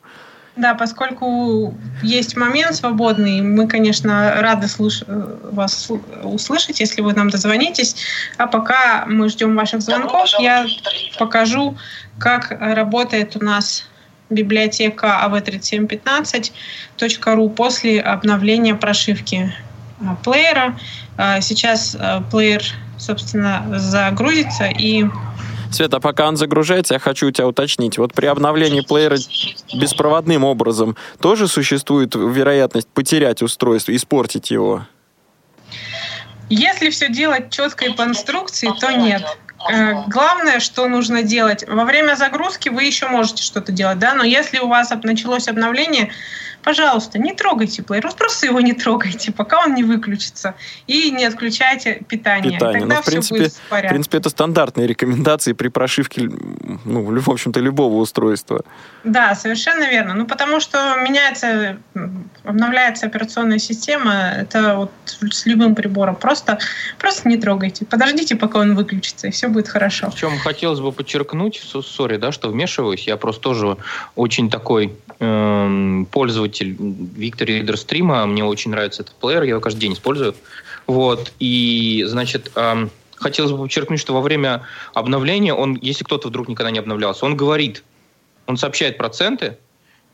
Да, поскольку есть момент свободный, мы, конечно, рады слуш... вас услышать, если вы нам дозвонитесь. А пока мы ждем ваших звонков, я покажу, как работает у нас библиотека av3715.ru после обновления прошивки а, плеера. А, сейчас плеер, собственно, загрузится и Света, пока он загружается, я хочу у тебя уточнить. Вот при обновлении плеера беспроводным образом тоже существует вероятность потерять устройство, испортить его? Если все делать четко по инструкции, то нет. Э, главное, что нужно делать, во время загрузки вы еще можете что-то делать, да, но если у вас началось обновление, пожалуйста, не трогайте плеер, просто его не трогайте, пока он не выключится, и не отключайте питание. Питание. Тогда ну, в, принципе, в, в принципе, это стандартные рекомендации при прошивке, ну, в общем-то, любого устройства. Да, совершенно верно. Ну, потому что меняется, обновляется операционная система, это вот с любым прибором. Просто, просто не трогайте. Подождите, пока он выключится, и все будет хорошо. В чем хотелось бы подчеркнуть, сори, да, что вмешиваюсь, я просто тоже очень такой э, пользователь Виктор Reader стрима, мне очень нравится этот плеер, я его каждый день использую. Вот, и, значит, хотелось бы подчеркнуть, что во время обновления, он, если кто-то вдруг никогда не обновлялся, он говорит, он сообщает проценты,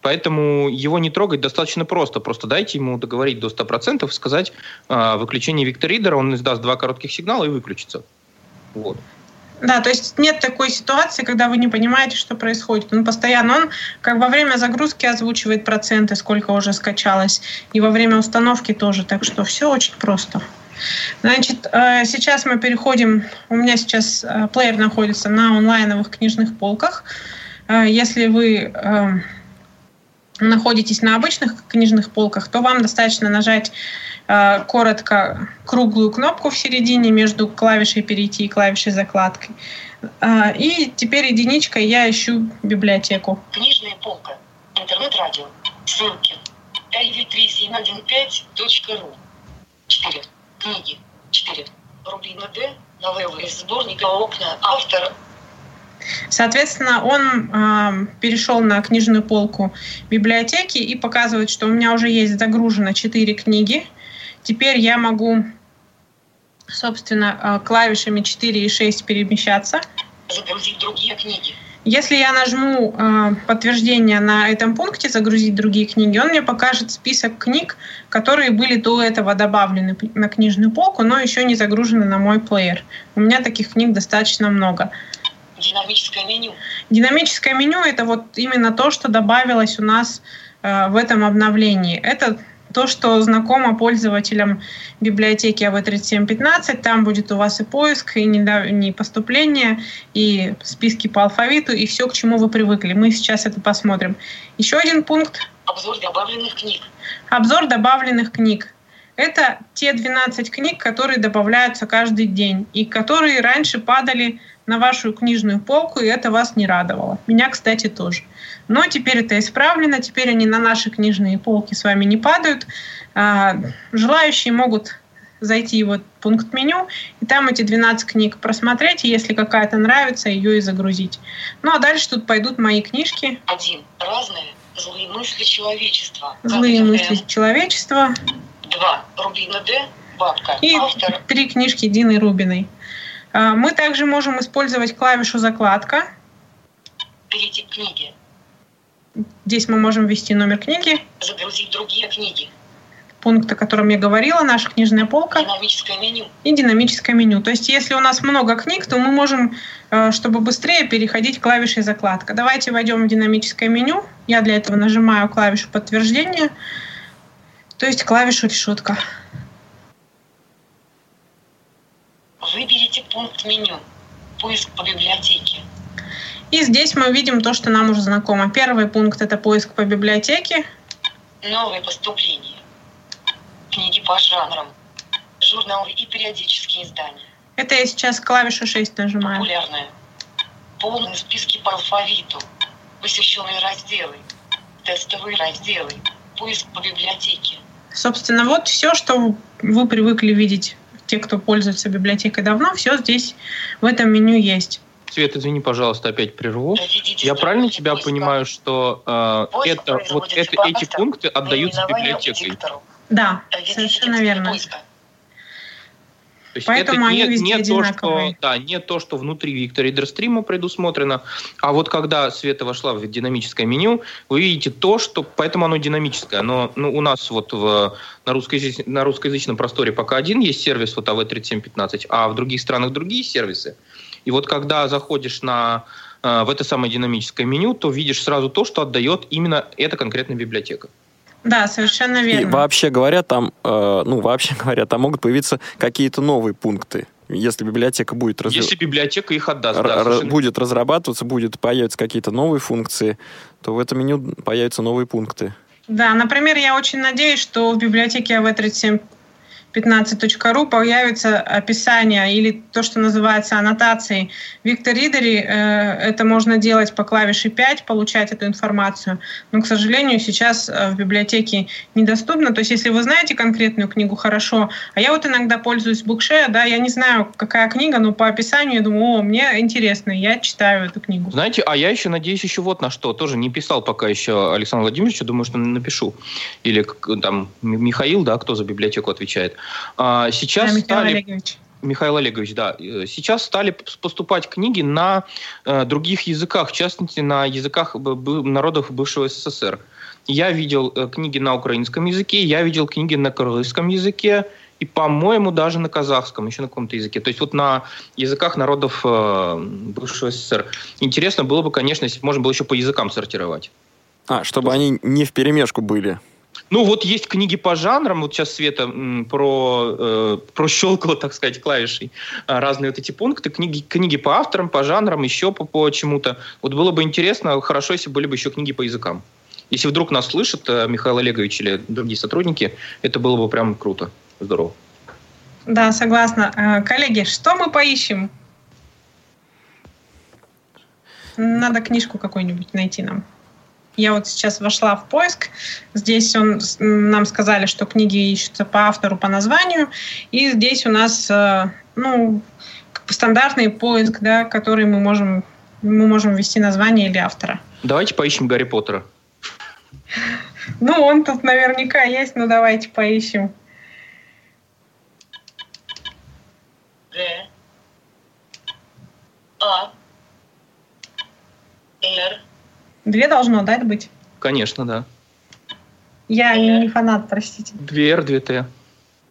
поэтому его не трогать достаточно просто. Просто дайте ему договорить до 100% и сказать э, выключение Виктор Ридера, он издаст два коротких сигнала и выключится. Вот. Да, то есть нет такой ситуации, когда вы не понимаете, что происходит. Он постоянно, он как во время загрузки озвучивает проценты, сколько уже скачалось, и во время установки тоже. Так что все очень просто. Значит, э, сейчас мы переходим, у меня сейчас э, плеер находится на онлайновых книжных полках. Э, если вы находитесь на обычных книжных полках, то вам достаточно нажать коротко круглую кнопку в середине между клавишей «Перейти» и клавишей «Закладкой». Э, и теперь единичкой я ищу библиотеку. Книжная полка. Интернет-радио. Ссылки. lv3715.ru 4. Книги. 4. Рублина Д. Новеллы из сборника «Окна». Автор Соответственно, он э, перешел на книжную полку библиотеки и показывает, что у меня уже есть загружено 4 книги. Теперь я могу, собственно, э, клавишами 4 и 6 перемещаться. Загрузить другие книги. Если я нажму э, подтверждение на этом пункте «Загрузить другие книги», он мне покажет список книг, которые были до этого добавлены на книжную полку, но еще не загружены на мой плеер. У меня таких книг достаточно много. Динамическое меню. Динамическое меню — это вот именно то, что добавилось у нас э, в этом обновлении. Это то, что знакомо пользователям библиотеки AV3715, там будет у вас и поиск, и не поступление, и списки по алфавиту, и все, к чему вы привыкли. Мы сейчас это посмотрим. Еще один пункт. Обзор добавленных книг. Обзор добавленных книг. Это те 12 книг, которые добавляются каждый день, и которые раньше падали на вашу книжную полку, и это вас не радовало. Меня, кстати, тоже. Но теперь это исправлено, теперь они на наши книжные полки с вами не падают. А, желающие могут зайти в вот пункт меню, и там эти 12 книг просмотреть, и если какая-то нравится, ее и загрузить. Ну а дальше тут пойдут мои книжки. Один. Разные злые мысли человечества. Злые мысли человечества. Два. Рубина Д. Бабка. И Автор. три книжки Дины Рубиной. А, мы также можем использовать клавишу закладка. Перейти к книге. Здесь мы можем ввести номер книги. Загрузить другие книги. Пункт, о котором я говорила, наша книжная полка. Динамическое меню. И динамическое меню. То есть, если у нас много книг, то мы можем, э, чтобы быстрее переходить к клавише закладка. Давайте войдем в динамическое меню. Я для этого нажимаю клавишу подтверждения, то есть клавишу решетка. Выберите пункт меню. Поиск по библиотеке. И здесь мы видим то, что нам уже знакомо. Первый пункт – это поиск по библиотеке. Новые поступления. Книги по жанрам. Журналы и периодические издания. Это я сейчас клавишу 6 нажимаю. Популярные. Полные списки по алфавиту. Посвященные разделы. Тестовые разделы. Поиск по библиотеке. Собственно, вот все, что вы привыкли видеть, те, кто пользуется библиотекой давно, все здесь в этом меню есть. Свет, извини, пожалуйста, опять прерву. Я правильно тебя понимаю, что э, это, вот это, эти пункты отдаются библиотекой? Да, совершенно верно. То есть Поэтому это не, не то, что, да, не то, что внутри Виктор Ридерстрима предусмотрено, а вот когда Света вошла в динамическое меню, вы видите то, что, поэтому оно динамическое. Оно, ну, у нас вот в, на, русскоязыч, на русскоязычном просторе пока один есть сервис, вот AV3715, а в других странах другие сервисы. И вот когда заходишь на, э, в это самое динамическое меню, то видишь сразу то, что отдает именно эта конкретная библиотека. Да, совершенно И верно. вообще говоря, там, э, ну, вообще говоря, там могут появиться какие-то новые пункты. Если библиотека будет разви- Если библиотека их отдаст, р- да, совершенно будет разрабатываться, будет появятся какие-то новые функции, то в этом меню появятся новые пункты. Да, например, я очень надеюсь, что в библиотеке AV37 15.ru появится описание или то, что называется аннотацией. Виктор Ридере э, это можно делать по клавише 5, получать эту информацию. Но, к сожалению, сейчас э, в библиотеке недоступно. То есть, если вы знаете конкретную книгу, хорошо. А я вот иногда пользуюсь Bookshare, да, я не знаю, какая книга, но по описанию я думаю, о, мне интересно, я читаю эту книгу. Знаете, а я еще надеюсь еще вот на что. Тоже не писал пока еще Александр Владимирович, думаю, что напишу. Или там Михаил, да, кто за библиотеку отвечает. А, сейчас Да, Михаил стали... Олегович. Михаил Олегович, да. Э, Сейчас стали поступать книги на э, других языках, в частности, на языках народов бывшего СССР. Я видел э, книги на украинском языке, я видел книги на кыргызском языке, и, по-моему, даже на казахском, еще на каком-то языке. То есть вот на языках народов э, бывшего СССР. Интересно было бы, конечно, если бы можно было еще по языкам сортировать. А, чтобы они не в перемешку были. Ну, вот есть книги по жанрам, вот сейчас Света м, про, э, прощелкала, так сказать, клавишей а, разные вот эти пункты, книги, книги по авторам, по жанрам, еще по, по чему-то. Вот было бы интересно, хорошо, если были бы еще книги по языкам. Если вдруг нас слышит э, Михаил Олегович или другие сотрудники, это было бы прям круто, здорово. Да, согласна. Э, Коллеги, что мы поищем? Надо книжку какую-нибудь найти нам. Я вот сейчас вошла в поиск. Здесь он, нам сказали, что книги ищутся по автору, по названию. И здесь у нас э, ну, стандартный поиск, да, который мы можем, мы можем ввести название или автора. Давайте поищем Гарри Поттера. Ну, он тут наверняка есть, но давайте поищем. Г. А. Р. Две должно дать быть. Конечно, да. Я не фанат, простите. Две Р, две Т.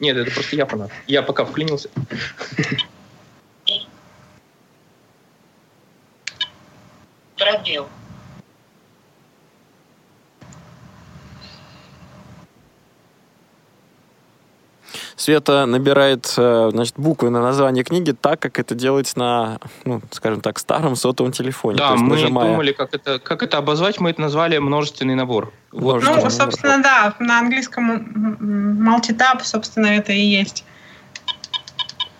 Нет, это просто я фанат. Я пока вклинился. Пробел. Света набирает э, значит, буквы на название книги так, как это делается на, ну, скажем так, старом сотовом телефоне. Да, То есть мы нажимая- думали, как это, как это обозвать, мы это назвали множественный набор. Вот Множественный Ну, что. собственно, да, на английском multitap, собственно, это и есть.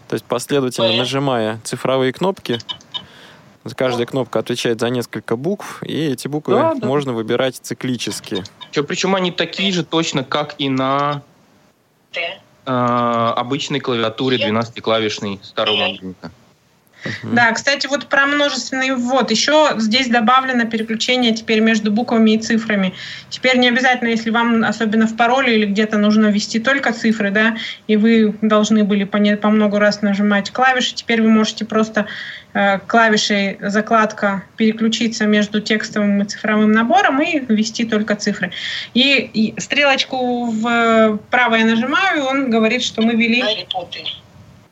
То есть последовательно нажимая цифровые кнопки, каждая кнопка отвечает за несколько букв, и эти буквы Да, да. можно выбирать циклически. Причем они такие же точно, как и на обычной клавиатуре 12-клавишной старого мобильника. Да, кстати, вот про множественный ввод. Еще здесь добавлено переключение теперь между буквами и цифрами. Теперь не обязательно, если вам, особенно в пароле или где-то нужно ввести только цифры, да, и вы должны были по, не- по много раз нажимать клавиши, теперь вы можете просто э, клавишей закладка переключиться между текстовым и цифровым набором и ввести только цифры. И, и стрелочку вправо я нажимаю, и он говорит, что мы ввели... Гарри Поттер.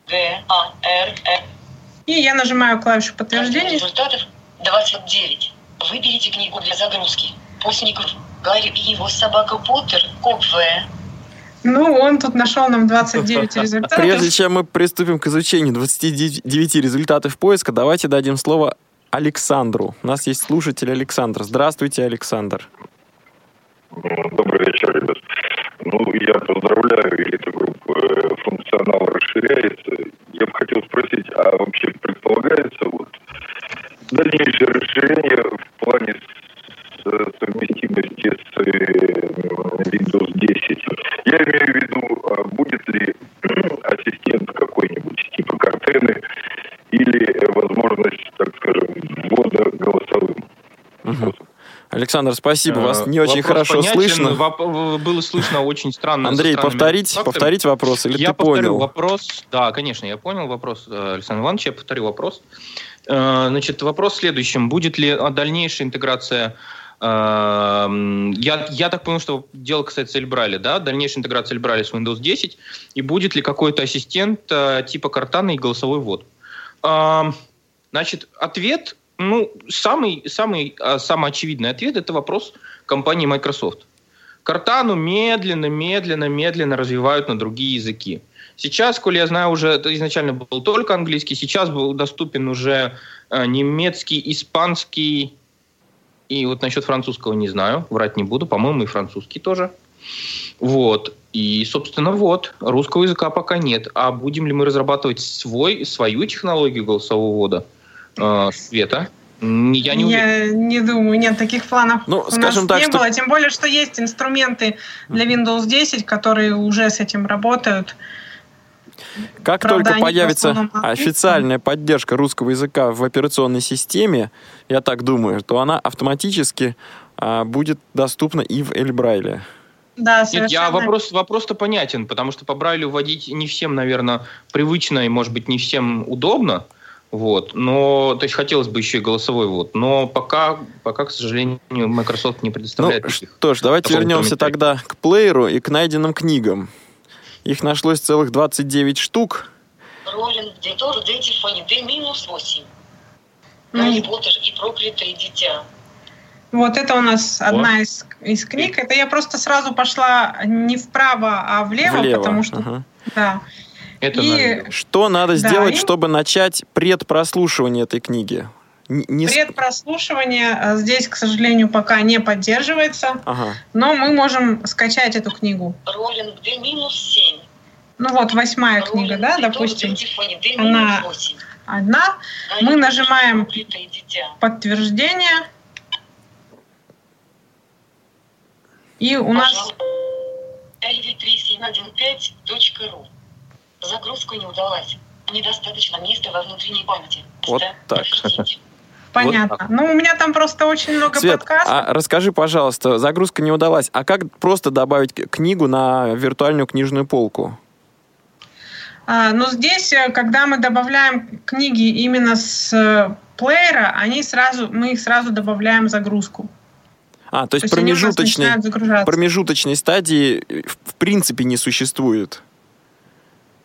Г. А. Р. Э. И я нажимаю клавишу подтверждения. Результатов 29. Выберите книгу для загрузки. Постников. Гарри и его собака Поттер. Коп В. Ну, он тут нашел нам 29 результатов. Прежде чем мы приступим к изучению 29 результатов поиска, давайте дадим слово Александру. У нас есть слушатель Александр. Здравствуйте, Александр. Добрый вечер, ребят. Ну, я поздравляю элиту группы. Э, Функционал расширяется. Я бы хотел спросить, а вообще предполагается вот дальнейшее расширение в плане э, совместимости с э, Windows 10? Я имею в виду, а будет ли ассистент какой-нибудь типа Картены или э, возможность, так скажем, ввода голосовым? Александр, спасибо. Вас не очень хорошо понятен. слышно. Воп- Было слышно очень странно. Андрей, повторить, повторить вопрос или я ты повторю понял? вопрос. Да, конечно, я понял вопрос э, Александра Ивановича. Я повторю вопрос. Э, Значит, вопрос в следующем. Будет ли дальнейшая интеграция э, я, я так понял, что дело касается Эльбраля, да? Дальнейшая интеграция Эльбраля с Windows 10. И будет ли какой-то ассистент типа Картана и голосовой ввод? Значит, ответ, ну, самый, самый, а, самый очевидный ответ – это вопрос компании Microsoft. Картану медленно, медленно, медленно развивают на другие языки. Сейчас, коли я знаю, уже изначально был только английский, сейчас был доступен уже э, немецкий, испанский, и вот насчет французского не знаю, врать не буду, по-моему, и французский тоже. Вот. И, собственно, вот, русского языка пока нет. А будем ли мы разрабатывать свой, свою технологию голосового ввода света? Я не Я не думаю, нет, таких планов Ну, у скажем нас так, не что- было. Тем более, что есть инструменты для Windows 10, которые уже с этим работают. Как Правда, только появится официальная поддержка русского языка в операционной системе, я так думаю, то она автоматически а, будет доступна и в Эльбрайле. Да, Нет, совершенно. я вопрос, вопрос-то понятен, потому что по Брайлю вводить не всем, наверное, привычно и, может быть, не всем удобно. Вот. Но, то есть хотелось бы еще и голосовой ввод. Но пока, пока, к сожалению, Microsoft не Ну предоставляет таких. что ж, давайте вернемся тогда к плееру и к найденным книгам. Их нашлось целых 29 штук. Роллинг, Детор, Дети, Фанни, Д минус 8. Ну, Гарри Поттер и проклятое дитя. Вот это у нас одна из, из книг. Это я просто сразу пошла не вправо, а влево, влево. потому что... Ага. Да. Это и наверное. Что надо Да, сделать, и- чтобы начать предпрослушивание этой книги? Не предпрослушивание э, здесь, к сожалению, пока не поддерживается, Ага. но мы можем скачать эту книгу. Роллинг, Д минус 7. Ну вот, восьмая книга, да, допустим, она одна. Мы нажимаем подтверждение. И у нас... lv3715.ru Загрузка не удалась. Недостаточно места во внутренней памяти. Вот Да, так. подождите. Понятно. так. Ну, у меня там просто очень много Свет, подкастов. а расскажи, пожалуйста, загрузка не удалась. А как просто добавить книгу на виртуальную книжную полку? А, но здесь, э, когда мы добавляем книги именно с э, плеера, они сразу, мы их сразу добавляем в загрузку. А, то есть, у нас промежуточной, промежуточной стадии э, в принципе не существует.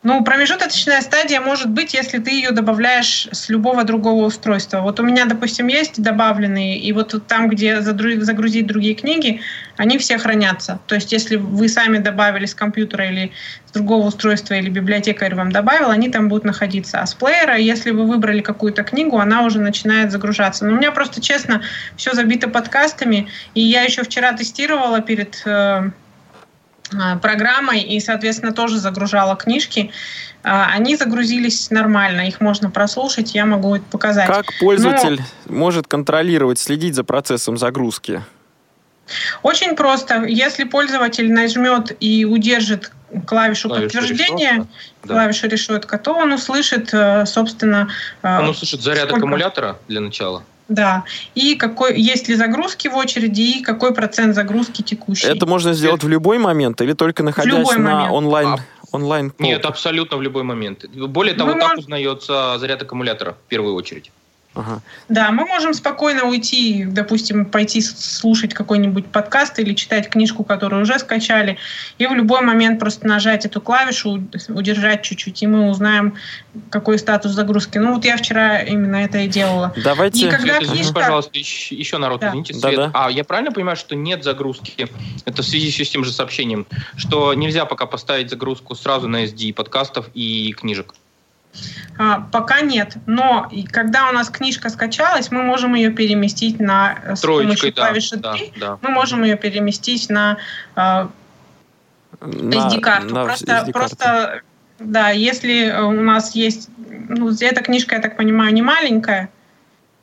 Ну, промежуточная стадия может быть, если ты ее добавляешь с любого другого устройства. Вот у меня, допустим, есть добавленные, и вот там, где загрузить другие книги, они все хранятся. То есть, если вы сами добавили с компьютера или с другого устройства, или библиотекарь вам добавил, они там будут находиться. А с плеера, если вы выбрали какую-то книгу, она уже начинает загружаться. Но у меня просто, честно, все забито подкастами, и я еще вчера тестировала перед э, программой и, соответственно, тоже загружала книжки. А, Они загрузились нормально, их можно прослушать, я могу это показать. Как пользователь может контролировать, следить за процессом загрузки? Очень просто. Если пользователь нажмет и удержит клавишу, Клавишу подтверждения, решетка, да. клавишу решетка, то он услышит, э, собственно, э, Он услышит заряд сколько- аккумулятора для начала. Да. И какой есть ли загрузки в очереди, и какой процент загрузки текущий. Это можно сделать в любой момент или только находясь любой на момент. онлайн онлайн Нет, абсолютно в любой момент. Более того, Мы так мож- узнается заряд аккумулятора в первую очередь. Ага. Да, мы можем спокойно уйти, допустим, пойти слушать какой-нибудь подкаст или читать книжку, которую уже скачали, и в любой момент просто нажать эту клавишу, удержать чуть-чуть, и мы узнаем, какой статус загрузки. Ну вот я вчера именно это и делала. Давайте. И когда Свет, книжка- пожалуйста, еще, еще народ, Да. извините, Да, Свет. да. А я правильно понимаю, что нет загрузки? Это в связи с тем же сообщением, что нельзя пока поставить загрузку сразу на SD подкастов и книжек. А, пока нет, но когда у нас книжка скачалась, мы можем ее переместить на э, с Троечкой, помощью да, клавиши да, 3, да. мы можем ее переместить на э, На- SD-карту. на просто, SD-карту. просто, да, если э, у нас есть, ну, эта книжка, я так понимаю, не маленькая,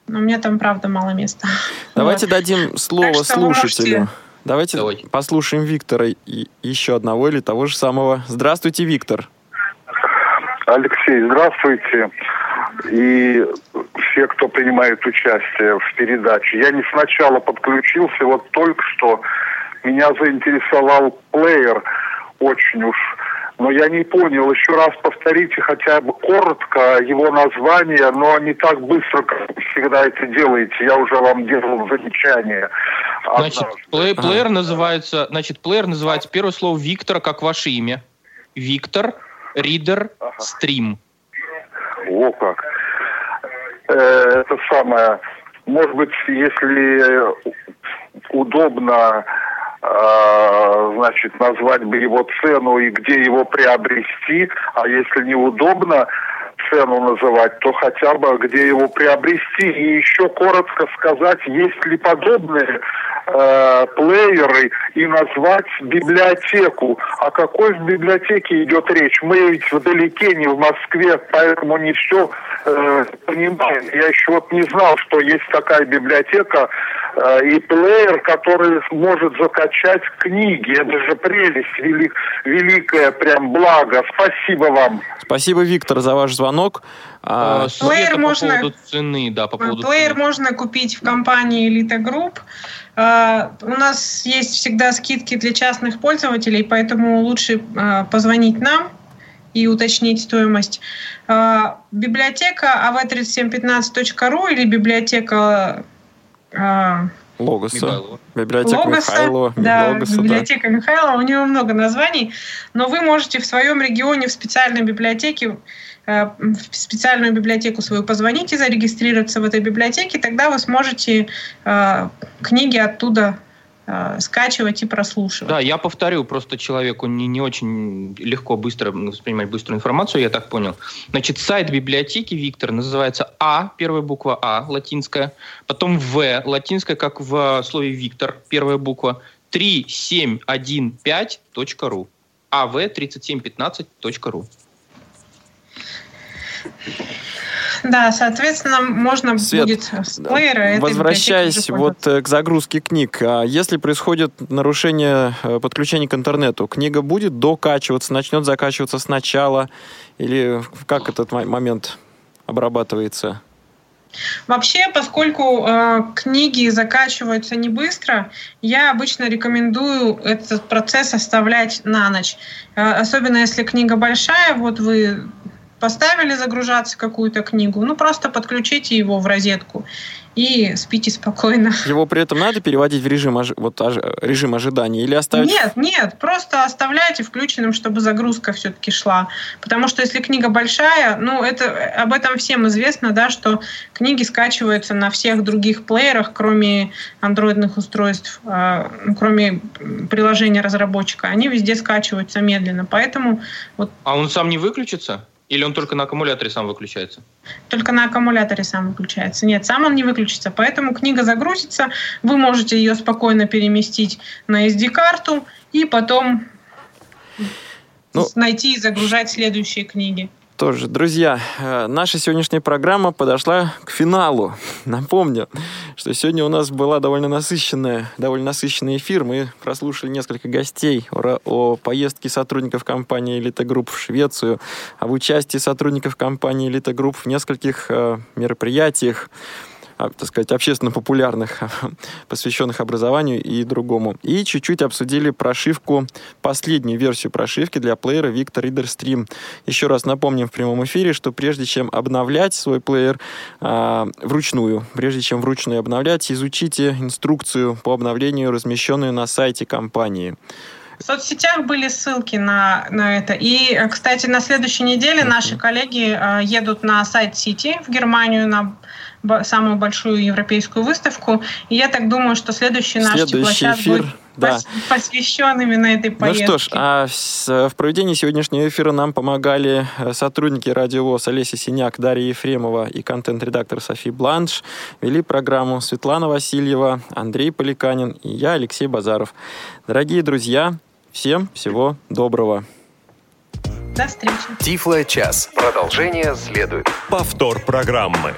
но у меня там, правда, мало места. Давайте Вот. дадим слово Так слушателю. можете- Давайте Давайте. послушаем Виктора и еще одного или того же самого. Здравствуйте, Виктор. Алексей, здравствуйте. И все, кто принимает участие в передаче. Я не сначала подключился, вот только что меня заинтересовал плеер очень уж. Но я не понял, еще раз повторите хотя бы коротко его название, но не так быстро, как вы всегда это делаете. Я уже вам делал замечание. Значит, однажды. плей- плеер называется, значит, плеер называется первое слово Виктор, как ваше имя. Виктор, Ридер, Стрим. О, как. Э, это самое. Может быть, если удобно, э, значит, назвать бы его цену и где его приобрести, а если неудобно, цену называть, то хотя бы где его приобрести. И еще коротко сказать, есть ли подобные э, плееры и назвать библиотеку. О какой в библиотеке идет речь? Мы ведь вдалеке, не в Москве, поэтому не все э, понимаем. Я еще вот не знал, что есть такая библиотека и плеер, который может закачать книги. Это же прелесть, велик, великое прям благо. Спасибо вам. Спасибо, Виктор, за ваш звонок. А, плеер по можно, поводу цены, да, по поводу Плеер цены. можно купить в компании Elite Group. Uh, у нас есть всегда скидки для частных пользователей, поэтому лучше uh, позвонить нам и уточнить стоимость. Uh, библиотека av3715.ru или библиотека Логоса. Библиотека Логоса, Михайлова. Да, Логоса, библиотека да. Михайлова. У него много названий. Но вы можете в своем регионе в специальной библиотеке э, в специальную библиотеку свою позвонить и зарегистрироваться в этой библиотеке, тогда вы сможете э, книги оттуда Э, скачивать и прослушивать. Да, я повторю, просто человеку не, не очень легко быстро воспринимать быструю информацию, я так понял. Значит, сайт библиотеки Виктор называется А, первая буква А, латинская, потом В, латинская, как в слове Виктор, первая буква, 3715.ру. av3715.ru. Да, соответственно, можно Свет, будет с плеера... Возвращаясь вот э, к загрузке книг, а если происходит нарушение э, подключения к интернету, книга будет докачиваться, начнет закачиваться сначала, или как этот момент обрабатывается? Вообще, поскольку э, книги закачиваются не быстро, я обычно рекомендую этот процесс оставлять на ночь. Э, особенно если книга большая, вот вы поставили загружаться какую-то книгу, ну просто подключите его в розетку и спите спокойно. Его при этом надо переводить в режим, ожи... вот, ож... режим ожидания или оставить? Нет, нет, просто оставляйте включенным, чтобы загрузка все-таки шла. Потому что если книга большая, ну это об этом всем известно, да, что книги скачиваются на всех других плеерах, кроме андроидных устройств, э, кроме приложения разработчика. Они везде скачиваются медленно, поэтому вот. А он сам не выключится? Или он только на аккумуляторе сам выключается? Только на аккумуляторе сам выключается. Нет, сам он не выключится. Поэтому книга загрузится, вы можете ее спокойно переместить на SD-карту и потом ну, найти и загружать следующие книги тоже. Друзья, э, наша сегодняшняя программа подошла к финалу. Напомню, что сегодня у нас была довольно насыщенная, довольно насыщенный эфир. Мы прослушали несколько гостей о, о поездке сотрудников компании «Элита Групп» в Швецию, об участии сотрудников компании «Элита Групп» в нескольких э, мероприятиях так сказать, общественно популярных, посвященных образованию и другому. И чуть-чуть обсудили прошивку, последнюю версию прошивки для плеера Victor Reader Stream. Еще раз напомним в прямом эфире, что прежде чем обновлять свой плеер а, вручную, прежде чем вручную обновлять, изучите инструкцию по обновлению, размещенную на сайте компании. В соцсетях были ссылки на, на это. И, кстати, на следующей неделе наши коллеги э, едут на сайт Сити в Германию на самую большую европейскую выставку. И я так думаю, что следующий наш следующий эфир будет да. посвящен именно этой поездке. Ну что ж, а в проведении сегодняшнего эфира нам помогали э, сотрудники радиовоз Олеся Синяк, Дарья Ефремова и контент-редактор Софи Бланш. Вели программу Светлана Васильева, Андрей Поликанин и я, Алексей Базаров. Дорогие друзья, всем всего доброго. До встречи. Тифло час. Продолжение следует. Повтор программы.